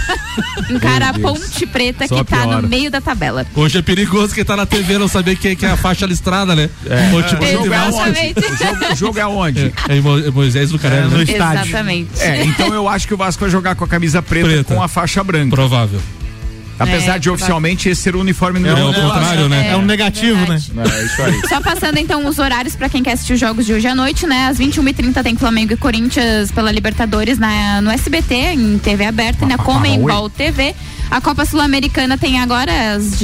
Encara a. Ponte Preta, Só que tá piora. no meio da tabela. Hoje é perigoso quem tá na TV não saber quem que é a faixa listrada, né? É. O jogo é Vasco- Exatamente. O jogo, o jogo é onde? É, em Mo- Moisés do Caré, É, no né? estádio. Exatamente. É, então eu acho que o Vasco vai jogar com a camisa preta, Preta. com a faixa branca. Provável. Apesar É, de oficialmente esse ser o uniforme É número o um do Vasco. contrário, né? É um negativo, verdade. né? É isso aí. Só passando então os horários pra quem quer assistir os jogos de hoje à noite, né? Às 21h30 tem Flamengo e Corinthians pela Libertadores na, no SBT, em TV aberta, e na Comembol TV. A Copa Sul-Americana tem agora às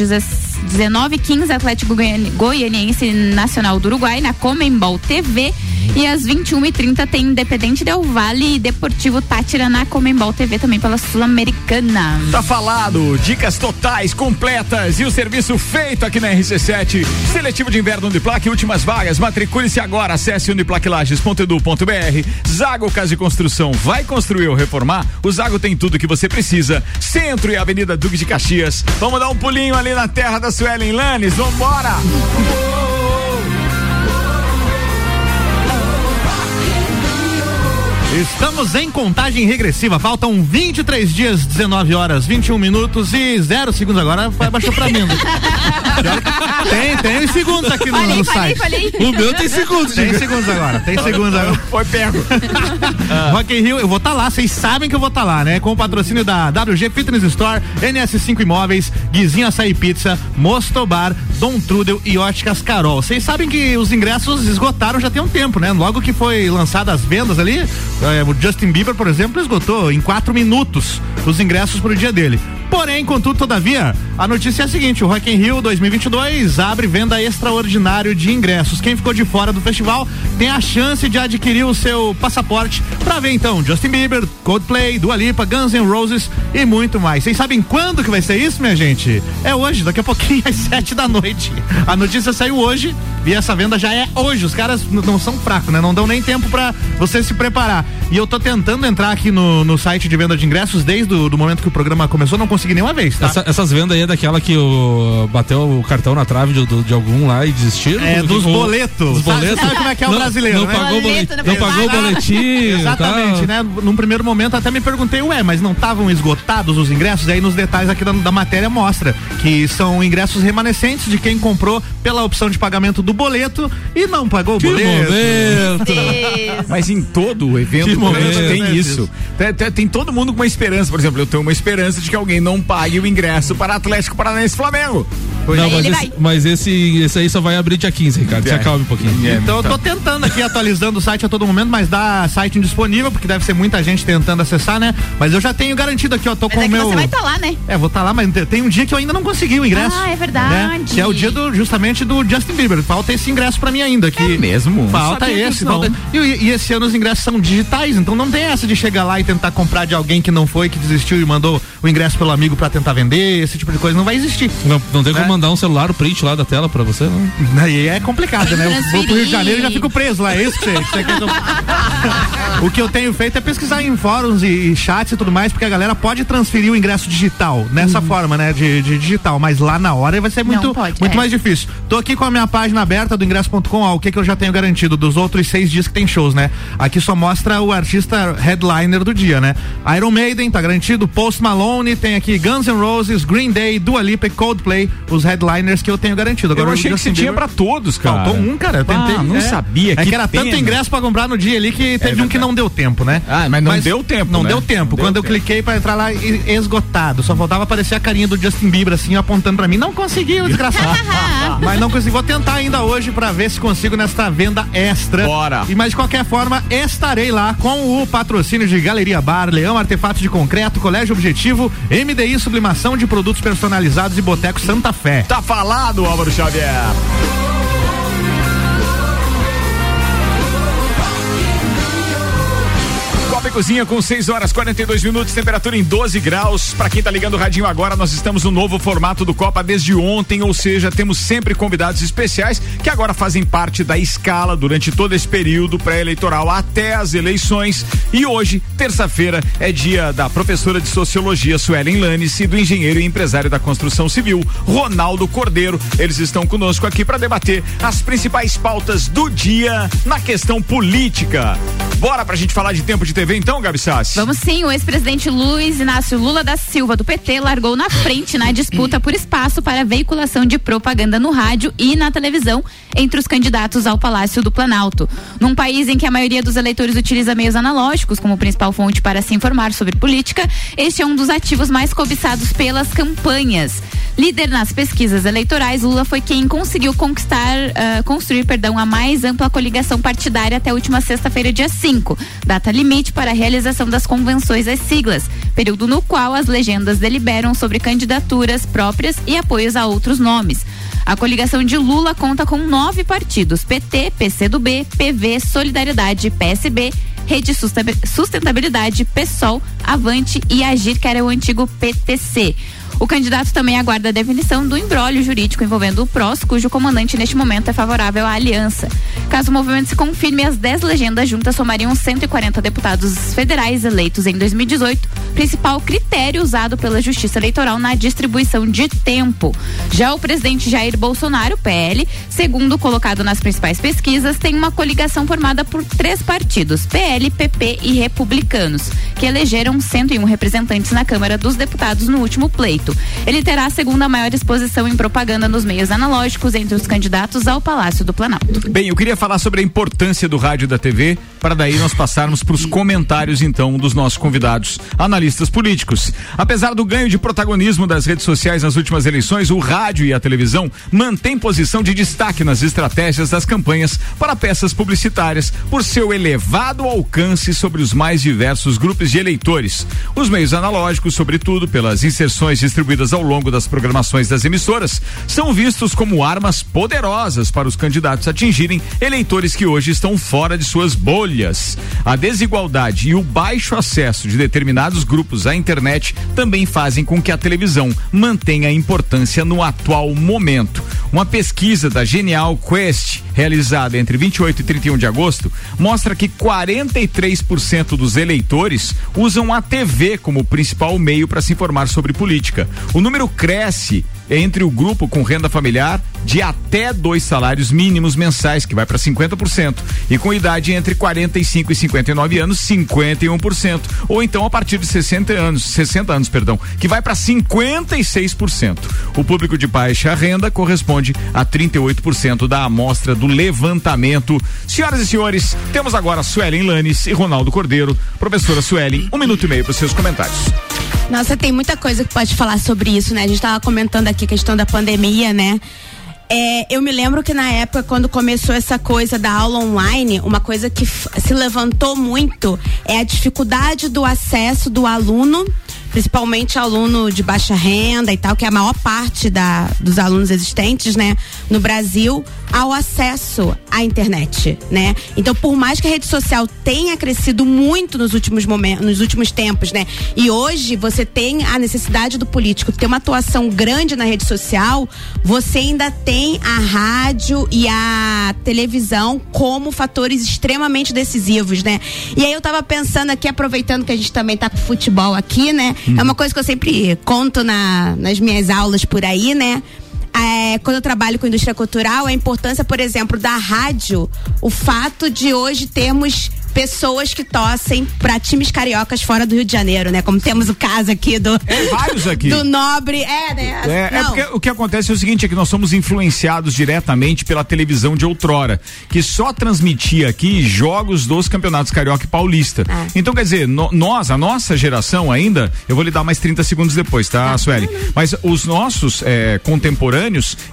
19h15 Atlético Goiani- Goianiense Nacional do Uruguai na Comembol TV. E às 21h30 tem Independente Del Vale e Deportivo Tátira na Comembol TV também pela Sul-Americana. Tá falado, dicas totais, completas e o serviço feito aqui na RC7. Seletivo de inverno Uniplaque, últimas vagas. Matricule-se agora, acesse uniplaquilages.edu.br. Zago Casa e Construção vai construir ou reformar? O Zago tem tudo que você precisa. Centro e Avenida Duque de Caxias. Vamos dar um pulinho ali na terra da Suelen Lanes. Vambora! Estamos em contagem regressiva. Faltam 23 dias, 19 horas, 21 minutos e 0 segundos. Agora baixou pra mim. tem, tem os segundos aqui no, Falei, no falei, site. falei. O meu tem segundos, Tem diga. segundos agora, tem segundos agora. Foi pego. Rock in Rio, eu vou estar lá, vocês sabem que eu vou estar lá, né? Com o patrocínio da WG Fitness Store, NS5 Imóveis, Guizinho Açaí Pizza, Mosto Bar, Dom Trudel e Óticas Carol. Vocês sabem que os ingressos esgotaram já tem um tempo, né? Logo que foi lançada as vendas ali, o Justin Bieber, por exemplo, esgotou em quatro minutos os ingressos pro dia dele. Porém, contudo, todavia, a notícia é a seguinte: o Rock in Rio 2022 abre venda extraordinário de ingressos. Quem ficou de fora do festival tem a chance de adquirir o seu passaporte para ver então Justin Bieber, Coldplay, Dua Lipa, Guns N' Roses e muito mais. Vocês sabem quando que vai ser isso, minha gente? É hoje, daqui a pouquinho às sete da noite. A notícia saiu hoje e essa venda já é hoje. Os caras não são fracos, né? Não dão nem tempo para você se preparar. E eu tô tentando entrar aqui no, no site de venda de ingressos desde o do momento que o programa começou, não consegui nenhuma vez, tá? Essa- essas vendas aí é daquela que o, bateu o cartão na trave de, de algum lá e desistiu? É, dos boletos. Dos Sabe- boletos. sabe como é que é o Não- brasileiro, Não né? pagou o Boleto boletim. no Não pagou o Exato. boletim. Exatamente, tal. né? Num primeiro momento até me perguntei, ué, mas não estavam esgotados os ingressos? E aí nos detalhes aqui da, da matéria mostra que são ingressos remanescentes de quem comprou pela opção de pagamento do boleto e não pagou o Que boleto. momento. Mas em todo o evento Que momento. tem isso. Tem, tem- tem todo mundo com uma esperança. Por exemplo, eu tenho uma esperança de que alguém não pague o ingresso para Atlético Paranaense Flamengo. Não, mas, esse, mas esse, esse aí só vai abrir dia 15, Ricardo. Se É. acalme um pouquinho. É, Então eu tô tentando aqui atualizando o site a todo momento, mas dá site indisponível, porque deve ser muita gente tentando acessar, né? Mas eu já tenho garantido aqui, ó, tô Mas com é o meu. você vai estar lá, né? É, vou estar lá, mas tem um dia que eu ainda não consegui o ingresso. Ah, é verdade. né? Que é o dia do, justamente do Justin Bieber. Falta esse ingresso pra mim ainda. Que É mesmo? Falta esse. Falta... E, e esse ano os ingressos são digitais, então não tem essa de chegar lá e tentar comprar de alguém que não foi, que desistiu e mandou o ingresso pelo amigo pra tentar vender, esse tipo de coisa. Não vai existir. Não, não tem Né? como mandar um celular, o print lá da tela pra você, não? Aí é complicado, né? Eu vou pro Rio de Janeiro e já fico preso lá. É isso que você, que você quer que eu... O que eu tenho feito é pesquisar em fóruns e, e chats e tudo mais, porque a galera pode transferir o ingresso digital nessa forma, né? De, de digital, mas lá na hora vai ser muito, pode, muito é. mais difícil. Tô aqui com a minha página aberta do ingresso.com, ó, o que que eu já tenho garantido dos outros seis dias que tem shows, né? Aqui só mostra o artista headliner do dia, né? Iron Maiden tá garantido, Post Malone, tem aqui Guns N' Roses, Green Day, Dua Lipa e Coldplay, os headliners que eu tenho garantido. Agora eu achei que você tinha Bieber- pra todos, cara. Faltou um, cara. Eu tentei. Ah, não é. sabia. É que que era tanto pena. ingresso pra comprar no dia ali que teve um que não deu tempo, né? Ah, mas não deu tempo, Não né? deu tempo. Não deu Quando eu tempo. cliquei pra entrar lá, esgotado. Só faltava aparecer a carinha do Justin Bieber, assim, apontando pra mim. Não conseguiu, desgraçado. mas não consegui. Vou tentar ainda hoje pra ver se consigo nesta venda extra. Bora. E mas de qualquer forma, estarei lá com o patrocínio de Galeria Bar, Leão Artefatos de Concreto, Colégio Objetivo, MDI Sublimação de Produtos Personalizados e Boteco Santa Fé. Tá falado, Álvaro Xavier. Copa e Cozinha com 6 horas 42 minutos, temperatura em 12 graus. Pra quem tá ligando o radinho agora, nós estamos no novo formato do Copa desde ontem, ou seja, temos sempre convidados especiais que agora fazem parte da escala durante todo esse período pré-eleitoral até as eleições. E hoje, terça-feira, é dia da professora de sociologia Suelen Lanes e do engenheiro e empresário da construção civil, Ronaldo Cordeiro. Eles estão conosco aqui para debater as principais pautas do dia na questão política. Bora pra gente falar de tempo de TV então, Gabi Sassi? Vamos sim, o ex-presidente Luiz Inácio Lula da Silva do PT largou na frente na disputa por espaço para veiculação de propaganda no rádio e na televisão entre os candidatos ao Palácio do Planalto. Num país em que a maioria dos eleitores utiliza meios analógicos como principal fonte para se informar sobre política, este é um dos ativos mais cobiçados pelas campanhas. Líder nas pesquisas eleitorais, Lula foi quem conseguiu conquistar, ah, construir, perdão, a mais ampla coligação partidária até a última sexta-feira, dia 5, data limite para a realização das convenções às siglas, período no qual as legendas deliberam sobre candidaturas próprias e apoios a outros nomes. A coligação de Lula conta com nove partidos: PT, PCdoB, PV, Solidariedade, PSB, Rede Sustentabilidade, PSOL, Avante e Agir, que era o antigo PTC. O candidato também aguarda a definição do embrólio jurídico envolvendo o PROS, cujo comandante neste momento é favorável à aliança. Caso o movimento se confirme, as 10 legendas juntas somariam 140 deputados federais eleitos em 2018, principal critério usado pela Justiça Eleitoral na distribuição de tempo. Já o presidente Jair Bolsonaro, PL, segundo colocado nas principais pesquisas, tem uma coligação formada por três partidos, PL, PP e Republicanos, que elegeram 101 representantes na Câmara dos Deputados no último pleito. Ele terá a segunda maior exposição em propaganda nos meios analógicos entre os candidatos ao Palácio do Planalto. Bem, eu queria falar sobre a importância do rádio e da TV, para daí nós passarmos para os comentários então dos nossos convidados, analistas políticos. Apesar do ganho de protagonismo das redes sociais nas últimas eleições, o rádio e a televisão mantêm posição de destaque nas estratégias das campanhas para peças publicitárias, por seu elevado alcance sobre os mais diversos grupos de eleitores. Os meios analógicos, sobretudo pelas inserções distribuídas ao longo das programações das emissoras, são vistos como armas poderosas para os candidatos atingirem eleitores que hoje estão fora de suas bolhas. A desigualdade e o baixo acesso de determinados grupos à internet também fazem com que a televisão mantenha importância no atual momento. Uma pesquisa da Genial Quest, realizada entre 28 e 31 de agosto, mostra que 43% dos eleitores usam a TV como principal meio para se informar sobre política. O número cresce entre o grupo com renda familiar de até dois salários mínimos mensais, que vai para 50%, e com idade entre 45 e 59 anos, 51%, ou então a partir de 60 anos, 60 anos, perdão, que vai para 56%. O público de baixa renda corresponde a 38% da amostra do levantamento. Senhoras e senhores, temos agora Suelen Lanes e Ronaldo Cordeiro. Professora Suelen, um minuto e meio para os seus comentários. Nossa, tem muita coisa que pode falar sobre isso, né? A gente tava comentando aqui a questão da pandemia, né? É, eu me lembro que na época, quando começou essa coisa da aula online, uma coisa que se levantou muito é a dificuldade do acesso do aluno, principalmente aluno de baixa renda e tal, que é a maior parte da, dos alunos existentes, né, no Brasil, ao acesso à internet, né? Então, por mais que a rede social tenha crescido muito nos últimos momentos, nos últimos tempos, né? E hoje você tem a necessidade do político ter uma atuação grande na rede social, você ainda tem a rádio e a televisão como fatores extremamente decisivos, né? E aí eu tava pensando aqui, aproveitando que a gente também tá com futebol aqui, né? É uma coisa que eu sempre conto na, nas minhas aulas por aí, né? É, quando eu trabalho com indústria cultural, a importância, por exemplo, da rádio, o fato de hoje termos pessoas que torcem para times cariocas fora do Rio de Janeiro, né? Como temos o caso aqui do É, vários aqui. do Nobre, é, né? É, é Não. porque o que acontece é o seguinte, é que nós somos influenciados diretamente pela televisão de outrora, que só transmitia aqui jogos dos campeonatos carioca e paulista. Então, quer dizer, no- nós, a nossa geração ainda, eu vou lhe dar mais 30 segundos depois, tá, Sueli? Mas os nossos é, contemporâneos,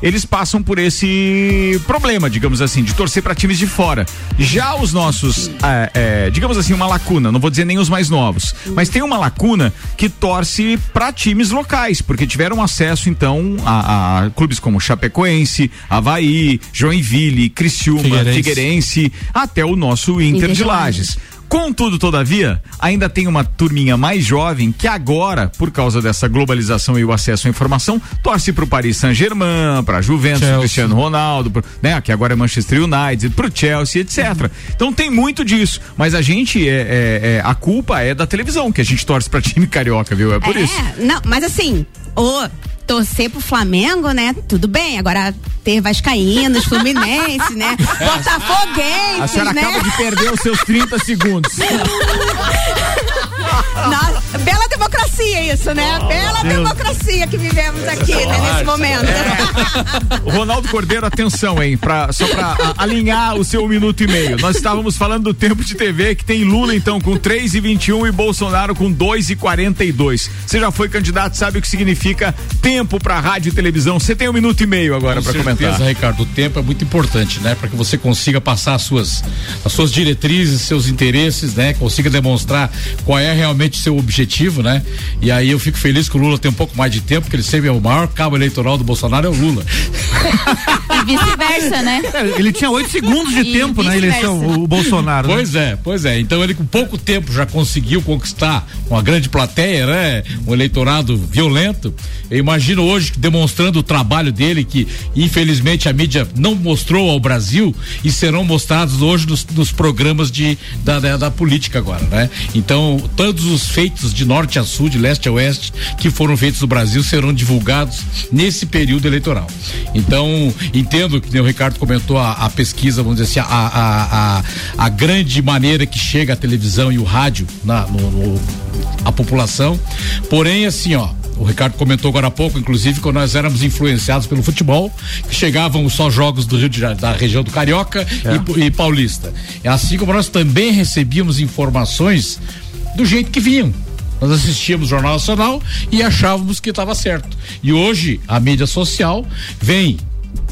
eles passam por esse problema, digamos assim, de torcer para times de fora. Já os nossos, é, é, digamos assim, uma lacuna, não vou dizer nem os mais novos, mas tem uma lacuna que torce para times locais, porque tiveram acesso então a, a clubes como Chapecoense, Havaí, Joinville, Criciúma, Figueirense. Figueirense, até o nosso Inter, Inter de de Lages. Contudo, todavia, ainda tem uma turminha mais jovem que agora, por causa dessa globalização e o acesso à informação, torce pro Paris Saint-Germain, pra Juventus, pro Cristiano Ronaldo, pro, né, que agora é Manchester United, pro Chelsea, etc. Então tem muito disso, mas a gente é, é- é- a culpa é da televisão que a gente torce pra time carioca, viu? É por isso. É, não, mas assim, o torcer pro Flamengo, né? Tudo bem. Agora ter Vascaínos, Fluminense, né? Botafoguenses, A senhora né? acaba de perder os seus 30 segundos. Nossa, bela democracia isso, né? bela Deus. democracia que vivemos aqui, né, nesse momento. O Ronaldo Cordeiro, atenção, hein? Pra, só pra a- alinhar o seu minuto e meio. Nós estávamos falando do tempo de TV, que tem Lula, então, com 3 e 21 e Bolsonaro com 2 e 42. Você já foi candidato, sabe o que significa tempo pra rádio e televisão. Você tem um minuto e meio agora Com pra certeza, comentar. Ricardo, o tempo é muito importante, né? Para que você consiga passar as suas, as suas diretrizes, seus interesses, né? Consiga demonstrar qual é realmente seu objetivo, né? E aí eu fico feliz que o Lula tem um pouco mais de tempo, porque ele sempre é o maior cabo eleitoral do Bolsonaro, é o Lula. E vice-versa, né? É, Ele tinha oito segundos de E tempo na eleição, o, o Bolsonaro. né? Pois é, pois é. Então ele com pouco tempo já conseguiu conquistar uma grande plateia, né? Um eleitorado violento. Eu imagino hoje demonstrando o trabalho dele, que infelizmente a mídia não mostrou ao Brasil e serão mostrados hoje nos, nos programas de, da, da, da política agora, né? Então, todos os feitos de norte a sul, de leste a oeste, que foram feitos no Brasil serão divulgados nesse período eleitoral. Então, entendo que nem o Ricardo comentou a, a pesquisa, vamos dizer assim, a, a, a, a grande maneira que chega a televisão e o rádio na, no, no- a população. Porém, assim, ó. O Ricardo comentou agora há pouco, inclusive, quando nós éramos influenciados pelo futebol, que chegavam só jogos do Rio de Janeiro, da região do Carioca e, e Paulista. É assim como nós também recebíamos informações do jeito que vinham. Nós assistíamos o Jornal Nacional e achávamos que estava certo. E hoje a mídia social vem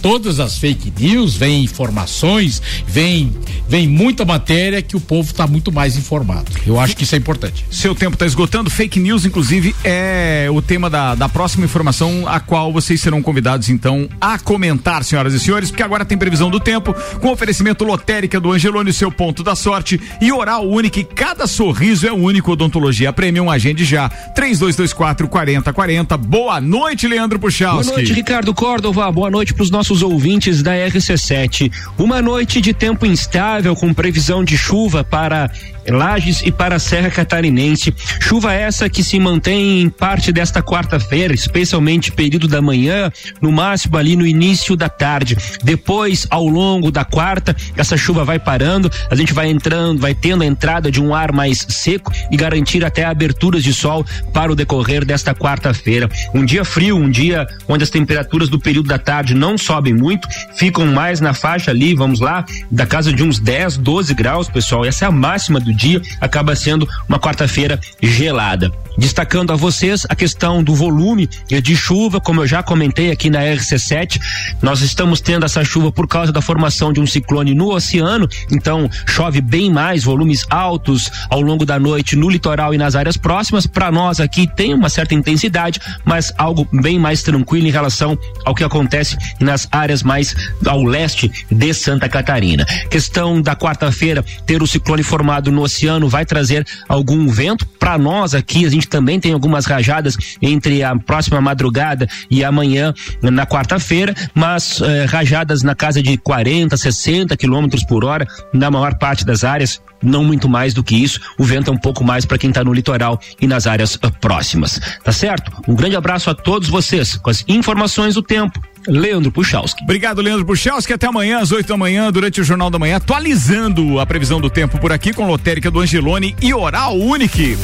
todas as fake news, vem informações, vem vem muita matéria que o povo está muito mais informado. Eu acho que isso é importante. Seu tempo está esgotando. Fake news, inclusive, é o tema da, da próxima informação, a qual vocês serão convidados, então, a comentar, senhoras e senhores, porque agora tem previsão do tempo, com oferecimento lotérica do Angelone, seu ponto da sorte, e oral único, e cada sorriso é único. Odontologia Premium, agende já. 3224 4040. Boa noite, Leandro Puchalski. Boa noite, Ricardo Córdova. Boa noite para os nossos ouvintes da RC7. Uma noite de tempo instável com previsão de chuva para Lages e para a Serra Catarinense. Chuva essa que se mantém em parte desta quarta-feira, especialmente período da manhã, no máximo ali no início da tarde. Depois, ao longo da quarta, essa chuva vai parando, a gente vai entrando, vai tendo a entrada de um ar mais seco e garantir até aberturas de sol para o decorrer desta quarta-feira. Um dia frio, um dia onde as temperaturas do período da tarde não sobem muito, ficam mais na faixa ali, vamos lá, da casa de uns 10, 12 graus, pessoal. Essa é a máxima do dia, acaba sendo uma quarta-feira gelada. Destacando a vocês a questão do volume de chuva, como eu já comentei aqui na RC7, nós estamos tendo essa chuva por causa da formação de um ciclone no oceano, então chove bem mais, volumes altos ao longo da noite no litoral e nas áreas próximas. Para nós aqui tem uma certa intensidade, mas algo bem mais tranquilo em relação ao que acontece nas áreas mais ao leste de Santa Catarina. Questão da quarta-feira ter o ciclone formado no oceano vai trazer algum vento para nós aqui. A gente também tem algumas rajadas entre a próxima madrugada e amanhã na quarta-feira, mas eh, rajadas na casa de 40, 60 quilômetros por hora na maior parte das áreas. Não muito mais do que isso. O vento é um pouco mais para quem está no litoral e nas áreas ah, próximas. Tá certo? Um grande abraço a todos vocês com as informações do tempo. Leandro Puchalski. Obrigado, Leandro Puchalski. Até amanhã, às 8 da manhã, durante o Jornal da Manhã, atualizando a previsão do tempo por aqui com lotérica do Angelone e Oral Unique.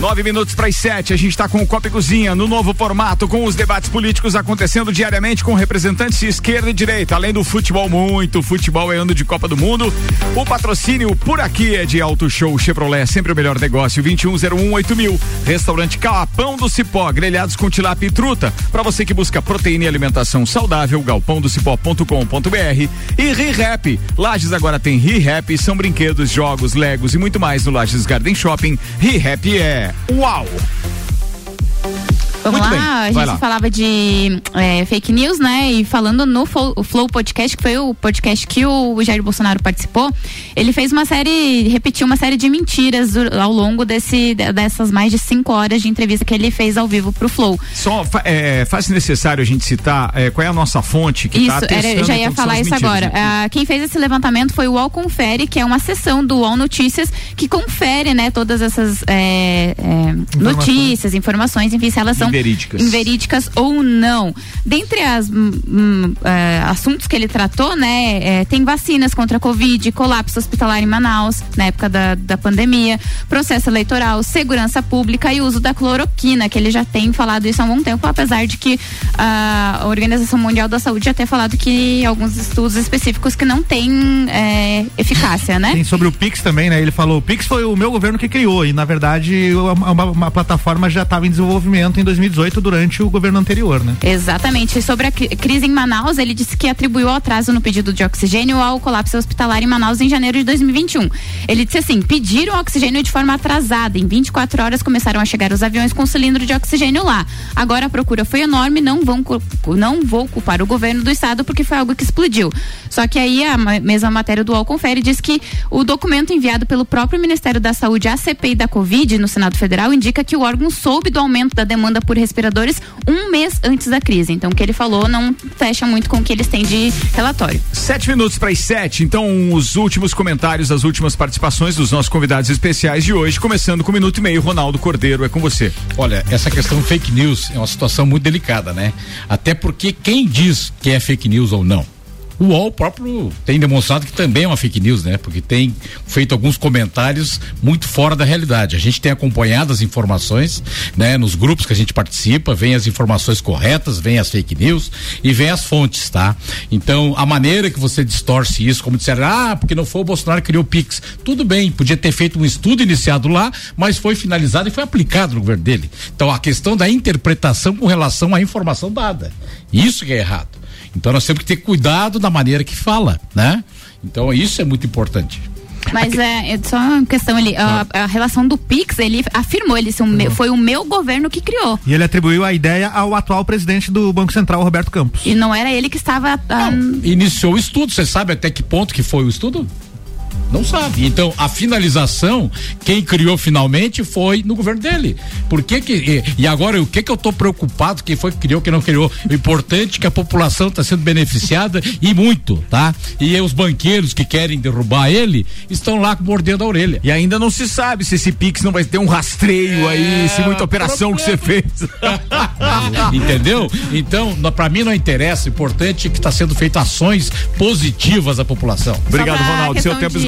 Nove minutos para as sete, a gente está com o Copa e Cozinha no novo formato, com os debates políticos acontecendo diariamente com representantes de esquerda e direita, além do futebol, muito futebol é ano de Copa do Mundo. O patrocínio por aqui é de Auto Show Chevrolet, sempre o melhor negócio, 21018000. Restaurante Capão do Cipó, grelhados com tilápia e truta. Para você que busca proteína e alimentação saudável, galpãodocipó.com.br. E ReHap, Lages agora tem ReHap, são brinquedos, jogos, legos e muito mais no Lages Garden Shopping. ReHap é uau! Vamos Muito lá, bem, a gente lá. falava de é, fake news, né? E falando no Flow, Podcast, que foi o podcast que o Jair Bolsonaro participou, ele fez uma série, repetiu uma série de mentiras ao longo desse, de- dessas mais de cinco horas de entrevista que ele fez ao vivo pro Flow. Só é, faz necessário a gente citar é, qual é a nossa fonte que Isso, tá era, testando eu já ia falar isso agora. Ah, quem fez esse levantamento foi o UOL Confere, que é uma seção do UOL Notícias que confere, né, todas essas é, é, notícias, informações, enfim, se elas são Inverídicas. inverídicas ou não. Dentre as hum, é, assuntos que ele tratou, né, é, tem vacinas contra a Covid, colapso hospitalar em Manaus, na época da, da pandemia, processo eleitoral, segurança pública e uso da cloroquina, que ele já tem falado isso há algum tempo, apesar de que a Organização Mundial da Saúde já ter falado que alguns estudos específicos que não têm é, eficácia, né? Tem sobre o Pix também, né? Ele falou, o Pix foi o meu governo que criou e na verdade uma, uma- uma plataforma já estava em desenvolvimento em 2020. 2018 durante o governo anterior, né? Exatamente. Sobre a cri- crise em Manaus, ele disse que atribuiu o atraso no pedido de oxigênio ao colapso hospitalar em Manaus em janeiro de 2021. Ele disse assim: pediram oxigênio de forma atrasada. Em 24 horas começaram a chegar os aviões com cilindro de oxigênio lá. Agora a procura foi enorme, não, vão, não vou culpar o governo do estado porque foi algo que explodiu. Só que aí a ma- mesma matéria do UOL confere diz que o documento enviado pelo próprio Ministério da Saúde à CPI da Covid no Senado Federal indica que o órgão soube do aumento da demanda por respiradores um mês antes da crise. Então o que ele falou não fecha muito com o que eles têm de relatório. Sete minutos para as sete, então os últimos comentários, as últimas participações dos nossos convidados especiais de hoje, começando com um minuto e meio, Ronaldo Cordeiro, é com você. Olha, essa questão fake news é uma situação muito delicada, né? Até porque quem diz que é fake news ou não? O UOL próprio tem demonstrado que também é uma fake news, né? Porque tem feito alguns comentários muito fora da realidade. A gente tem acompanhado as informações, né? Nos grupos que a gente participa, vem as informações corretas, vem as fake news e vem as fontes, tá? Então, a maneira que você distorce isso, como disseram, ah, porque não foi o Bolsonaro que criou o Pix. Tudo bem, podia ter feito um estudo iniciado lá, mas foi finalizado e foi aplicado no governo dele. Então, a questão da interpretação com relação à informação dada. Isso que é errado. Então nós temos que ter cuidado da maneira que fala, né? Então isso é muito importante. Mas é, é só uma questão ali, a, a relação do Pix, ele afirmou, ele foi o meu- foi o meu governo que criou. E ele atribuiu a ideia ao atual presidente do Banco Central, Roberto Campos. E não era ele que estava. ah, Iniciou o estudo, você sabe até que ponto que foi o estudo? Não sabe. Então, a finalização, quem criou finalmente foi no governo dele. Por que que, e, e agora, o que que eu tô preocupado, quem foi que criou, quem não criou? O importante é que a população está sendo beneficiada e muito, tá? E os banqueiros que querem derrubar ele estão lá mordendo a orelha. E ainda não se sabe se esse Pix não vai ter um rastreio aí, se muita operação que você fez. Entendeu? Então, pra mim não interessa, o importante é que está sendo feito ações positivas à população. Só pra questão de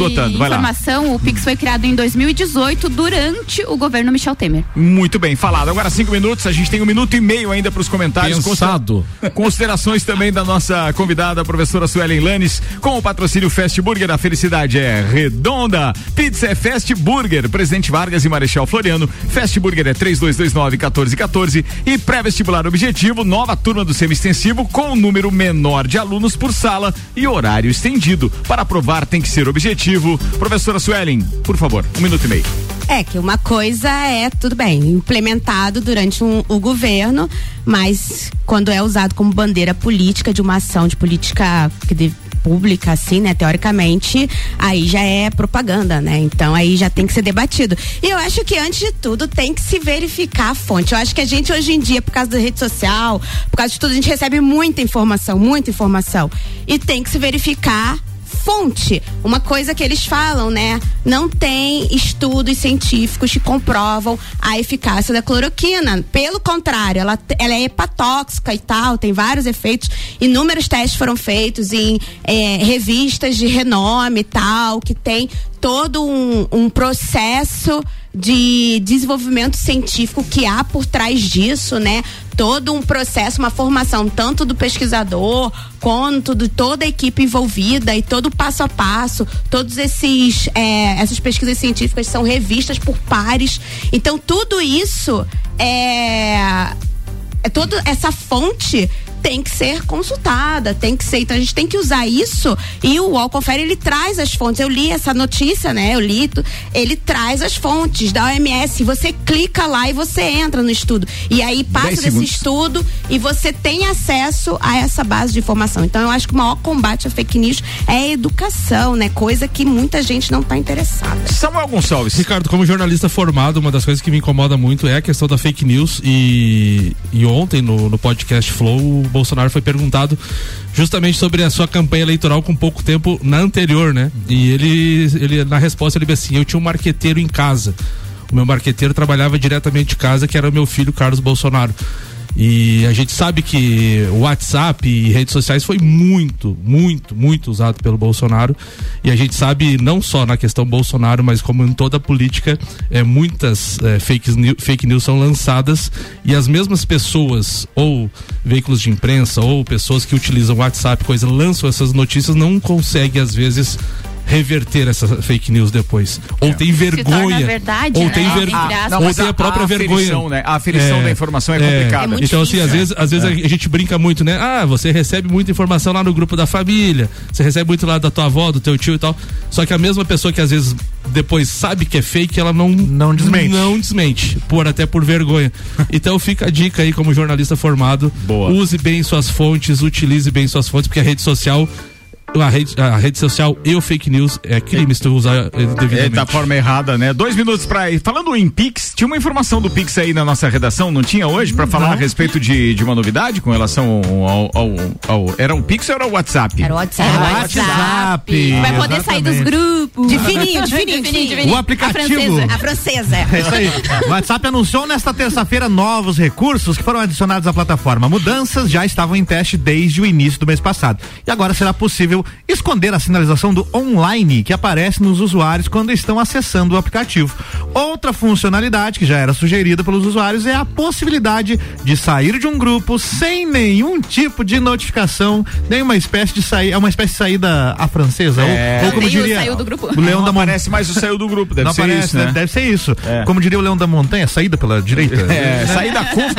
Informação, o Pix foi criado em 2018 durante o governo Michel Temer. Muito bem, falado. Agora cinco minutos, a gente tem um minuto e meio ainda para os comentários. Pensado. Considera- Considerações também da nossa convidada, a professora Suelen Lanes, com o patrocínio Fast Burger. A felicidade é redonda. Pizza é Fast Burger, Presidente Vargas e Marechal Floriano. Fast Burger é 3229-1414. E pré-vestibular objetivo, nova turma do semi-extensivo com um número menor de alunos por sala e horário estendido. Para aprovar tem que ser objetivo. Professora Suelen, por favor, um minuto e meio. É que uma coisa é, tudo bem, implementado durante um- o governo, mas quando é usado como bandeira política de uma ação de política que de- pública, assim, né, teoricamente, aí já é propaganda, né? Então aí já tem que ser debatido. E eu acho que antes de tudo tem que se verificar a fonte. Eu acho que a gente hoje em dia, por causa da rede social, por causa de tudo, a gente recebe muita informação, muita informação. E tem que se verificar fonte. Uma coisa que eles falam, né? Não tem estudos científicos que comprovam a eficácia da cloroquina. Pelo contrário, ela, ela é hepatóxica e tal, tem vários efeitos. Inúmeros testes foram feitos em eh, revistas de renome e tal, que tem todo um, um processo de desenvolvimento científico que há por trás disso, né? Todo um processo, uma formação tanto do pesquisador quanto de toda a equipe envolvida e todo o passo a passo, todos esses é, essas pesquisas científicas são revistas por pares. Então tudo isso é é toda essa fonte tem que ser consultada, tem que ser. Então a gente tem que usar isso e o UOL Confere ele traz as fontes. Eu li essa notícia, né? Eu li, ele traz as fontes da OMS. Você clica lá e você entra no estudo. E aí passa desse estudo e você tem acesso a essa base de informação. Então eu acho que o maior combate à fake news é a educação, né? Coisa que muita gente não está interessada. Samuel Gonçalves. Ricardo, como jornalista formado, uma das coisas que me incomoda muito é a questão da fake news. E, e ontem, no, no podcast Flow, Bolsonaro foi perguntado justamente sobre a sua campanha eleitoral com pouco tempo na anterior, né? E ele, ele na resposta, ele disse assim: Eu tinha um marqueteiro em casa. O meu marqueteiro trabalhava diretamente de casa, que era o meu filho Carlos Bolsonaro. E a gente sabe que o WhatsApp e redes sociais foi muito, muito, muito usado pelo Bolsonaro. E a gente sabe, não só na questão Bolsonaro, mas como em toda a política, é, muitas é, fake, news, fake news são lançadas e as mesmas pessoas, ou veículos de imprensa, ou pessoas que utilizam WhatsApp, coisa, lançam essas notícias, não conseguem, às vezes, reverter essa fake news depois. Ou tem vergonha. verdade, ou né? tem ver... Entre aspas. Não, ou tem a, a- própria a vergonha. aferição, né? A aferição da informação é complicada. É muito então, assim, difícil, às né? vezes, às vezes É. a gente brinca muito, né? Ah, você recebe muita informação lá no grupo da família, você recebe muito lá da tua avó, do teu tio e tal. Só que a mesma pessoa que às vezes depois sabe que é fake, ela não não desmente. Não desmente, por até por vergonha. Então fica a dica aí como jornalista formado, use bem suas fontes, utilize bem suas fontes, porque a rede social a rede, a rede social e o fake news é crime se tu usar devidamente. É, da forma errada, né? Dois minutos pra. Falando em Pix, tinha uma informação do Pix aí na nossa redação, não tinha hoje, pra falar a respeito de, de uma novidade com relação ao, ao, ao- Era o Pix ou era o WhatsApp? Era o WhatsApp. Era o WhatsApp. Vai poder sair dos grupos. De fininho, de fininho, de fininho. O aplicativo. A francesa. É isso aí. O WhatsApp anunciou nesta terça-feira novos recursos que foram adicionados à plataforma. Mudanças já estavam em teste desde o início do mês passado. E agora será possível esconder a sinalização do online que aparece nos usuários quando estão acessando o aplicativo. Outra funcionalidade que já era sugerida pelos usuários é a possibilidade de sair de um grupo sem nenhum tipo de notificação, nem uma espécie de sair, é uma espécie de saída à francesa, É. ou, ou como Nem o diria saiu do grupo. o Leão Não da Mon- aparece mais o saiu do grupo, deve Não ser aparece, isso, né? né? Deve ser isso. É. Como diria o Leão da Montanha, saída pela direita. É, sair da curva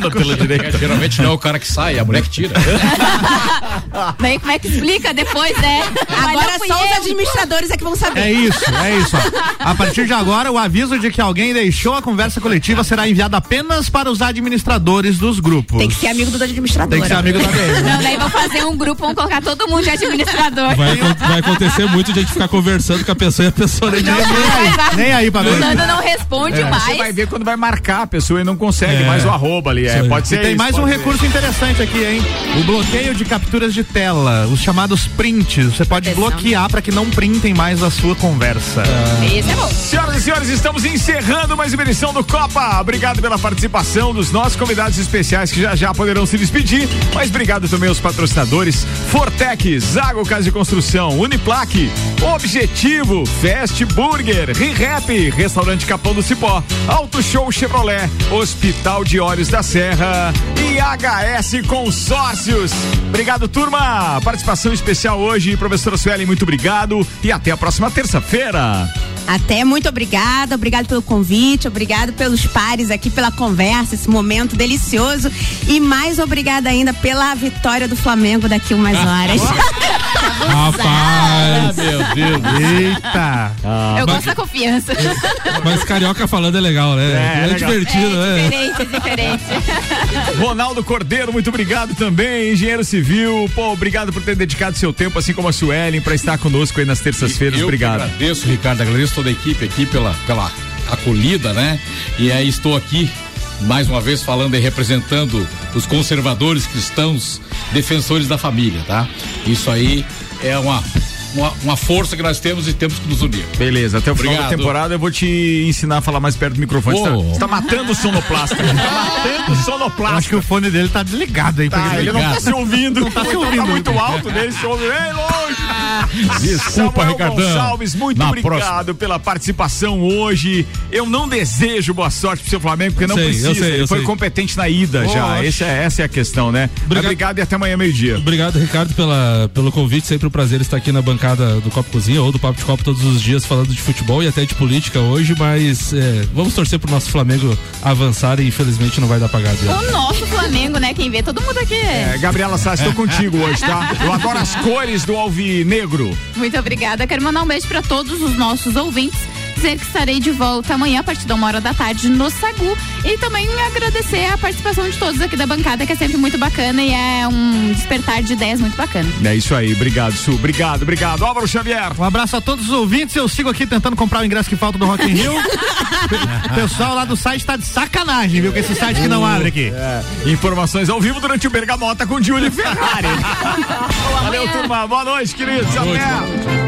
toda pela direita. Geralmente não é o cara que sai, é a mulher que tira. Daí como é que explica né? Mas Agora só os administradores é que vão saber. É isso, é isso. ó. A partir de agora, o aviso de que alguém deixou a conversa coletiva será enviado apenas para os administradores dos grupos. Tem que ser amigo do administrador. Tem que ser amigo da DM. Não, daí vão fazer um grupo, vão colocar todo mundo de administrador. Vai, vai acontecer muito de a gente ficar conversando com a pessoa e a pessoa nem, Não, nem vai. Nem aí pra O ver. Nando não responde É, Você mais. vai ver quando vai marcar a pessoa e não consegue É. mais o arroba ali. É, aí. pode ser E tem isso, mais um ser. recurso interessante aqui, hein? O bloqueio de capturas de tela, os chamados prints. Você pode bloquear para que não printem mais a sua conversa. Esse é bom. Senhoras e senhores, estamos encerrando mais uma edição do Copa. Obrigado pela participação dos nossos convidados especiais que já já poderão se despedir. Mas obrigado também aos patrocinadores Fortec, Zago Casa de Construção, Uniplaque, Objetivo, Fast Burger, ReHap, Restaurante Capão do Cipó, Auto Show Chevrolet, Hospital de Olhos da Serra e HS Consórcios. Obrigado, turma. Participação especial hoje, professora Suelen, muito obrigado e até a próxima terça-feira. Até muito obrigada, obrigado pelo convite, obrigado pelos pares aqui, pela conversa, esse momento delicioso e mais obrigada ainda pela vitória do Flamengo daqui umas horas. Rapaz! meu Deus. Eita! Eu gosto da confiança. Mas carioca falando é legal, né? É, É, legal. divertido, né? Diferente, é diferente. Ronaldo Cordeiro, muito obrigado também. Engenheiro civil, pô, obrigado por ter dedicado seu tempo, assim como a Suelen, para estar conosco aí nas terças-feiras. Obrigado. agradeço, Ricardo, agradeço toda a equipe aqui pela, pela acolhida, né? E aí estou aqui mais uma vez falando e representando os conservadores cristãos, defensores da família, tá? Isso aí é uma, uma, uma força que nós temos e temos que nos unir. Beleza, até o final da Obrigado. temporada eu vou te ensinar a falar mais perto do microfone. Você tá- Ô. Você tá, matando o sonoplasta. Tá matando o Eu sonoplasta. acho que o fone dele tá desligado aí. Tá, ele não tá se ouvindo. Não tá se ouvindo. muito alto dele, se ouve bem longe. Desculpa, Samuel Ricardão. Gonçalves, muito Na obrigado próxima. pela participação hoje. Eu não desejo boa sorte pro seu Flamengo, porque não Sei, eu precisa. sei, eu Ele foi sei. competente na ida já. Esse é- essa é a questão, né? Obrigado, obrigado e até amanhã, meio-dia. Obrigado, Ricardo, pela, pelo convite. Sempre um prazer estar aqui na bancada do Copo Cozinha ou do Papo de Copo todos os dias falando de futebol e até de política hoje, mas é, vamos torcer pro nosso Flamengo avançar e infelizmente não vai dar pagado. O nosso Flamengo, né? Quem vê, todo mundo aqui. É, Gabriela Sassi, tô contigo hoje, tá? Eu adoro as cores do alvinegro. Muito obrigada. Quero mandar um beijo para todos os nossos ouvintes. Dizer que estarei de volta amanhã a partir da uma hora da tarde no Sagu. E também agradecer a participação de todos aqui da bancada, que é sempre muito bacana e é um despertar de ideias muito bacana. É isso aí, obrigado, Su. Obrigado, obrigado. Álvaro Xavier. Um abraço a todos os ouvintes. Eu sigo aqui tentando comprar o ingresso que falta do Rock in Rio. O pessoal lá do site tá de sacanagem, viu? Com esse site que não abre aqui. É, informações ao vivo durante o Bergamota com Júlio Ferrari. Valeu, turma. Boa noite, queridos. Até.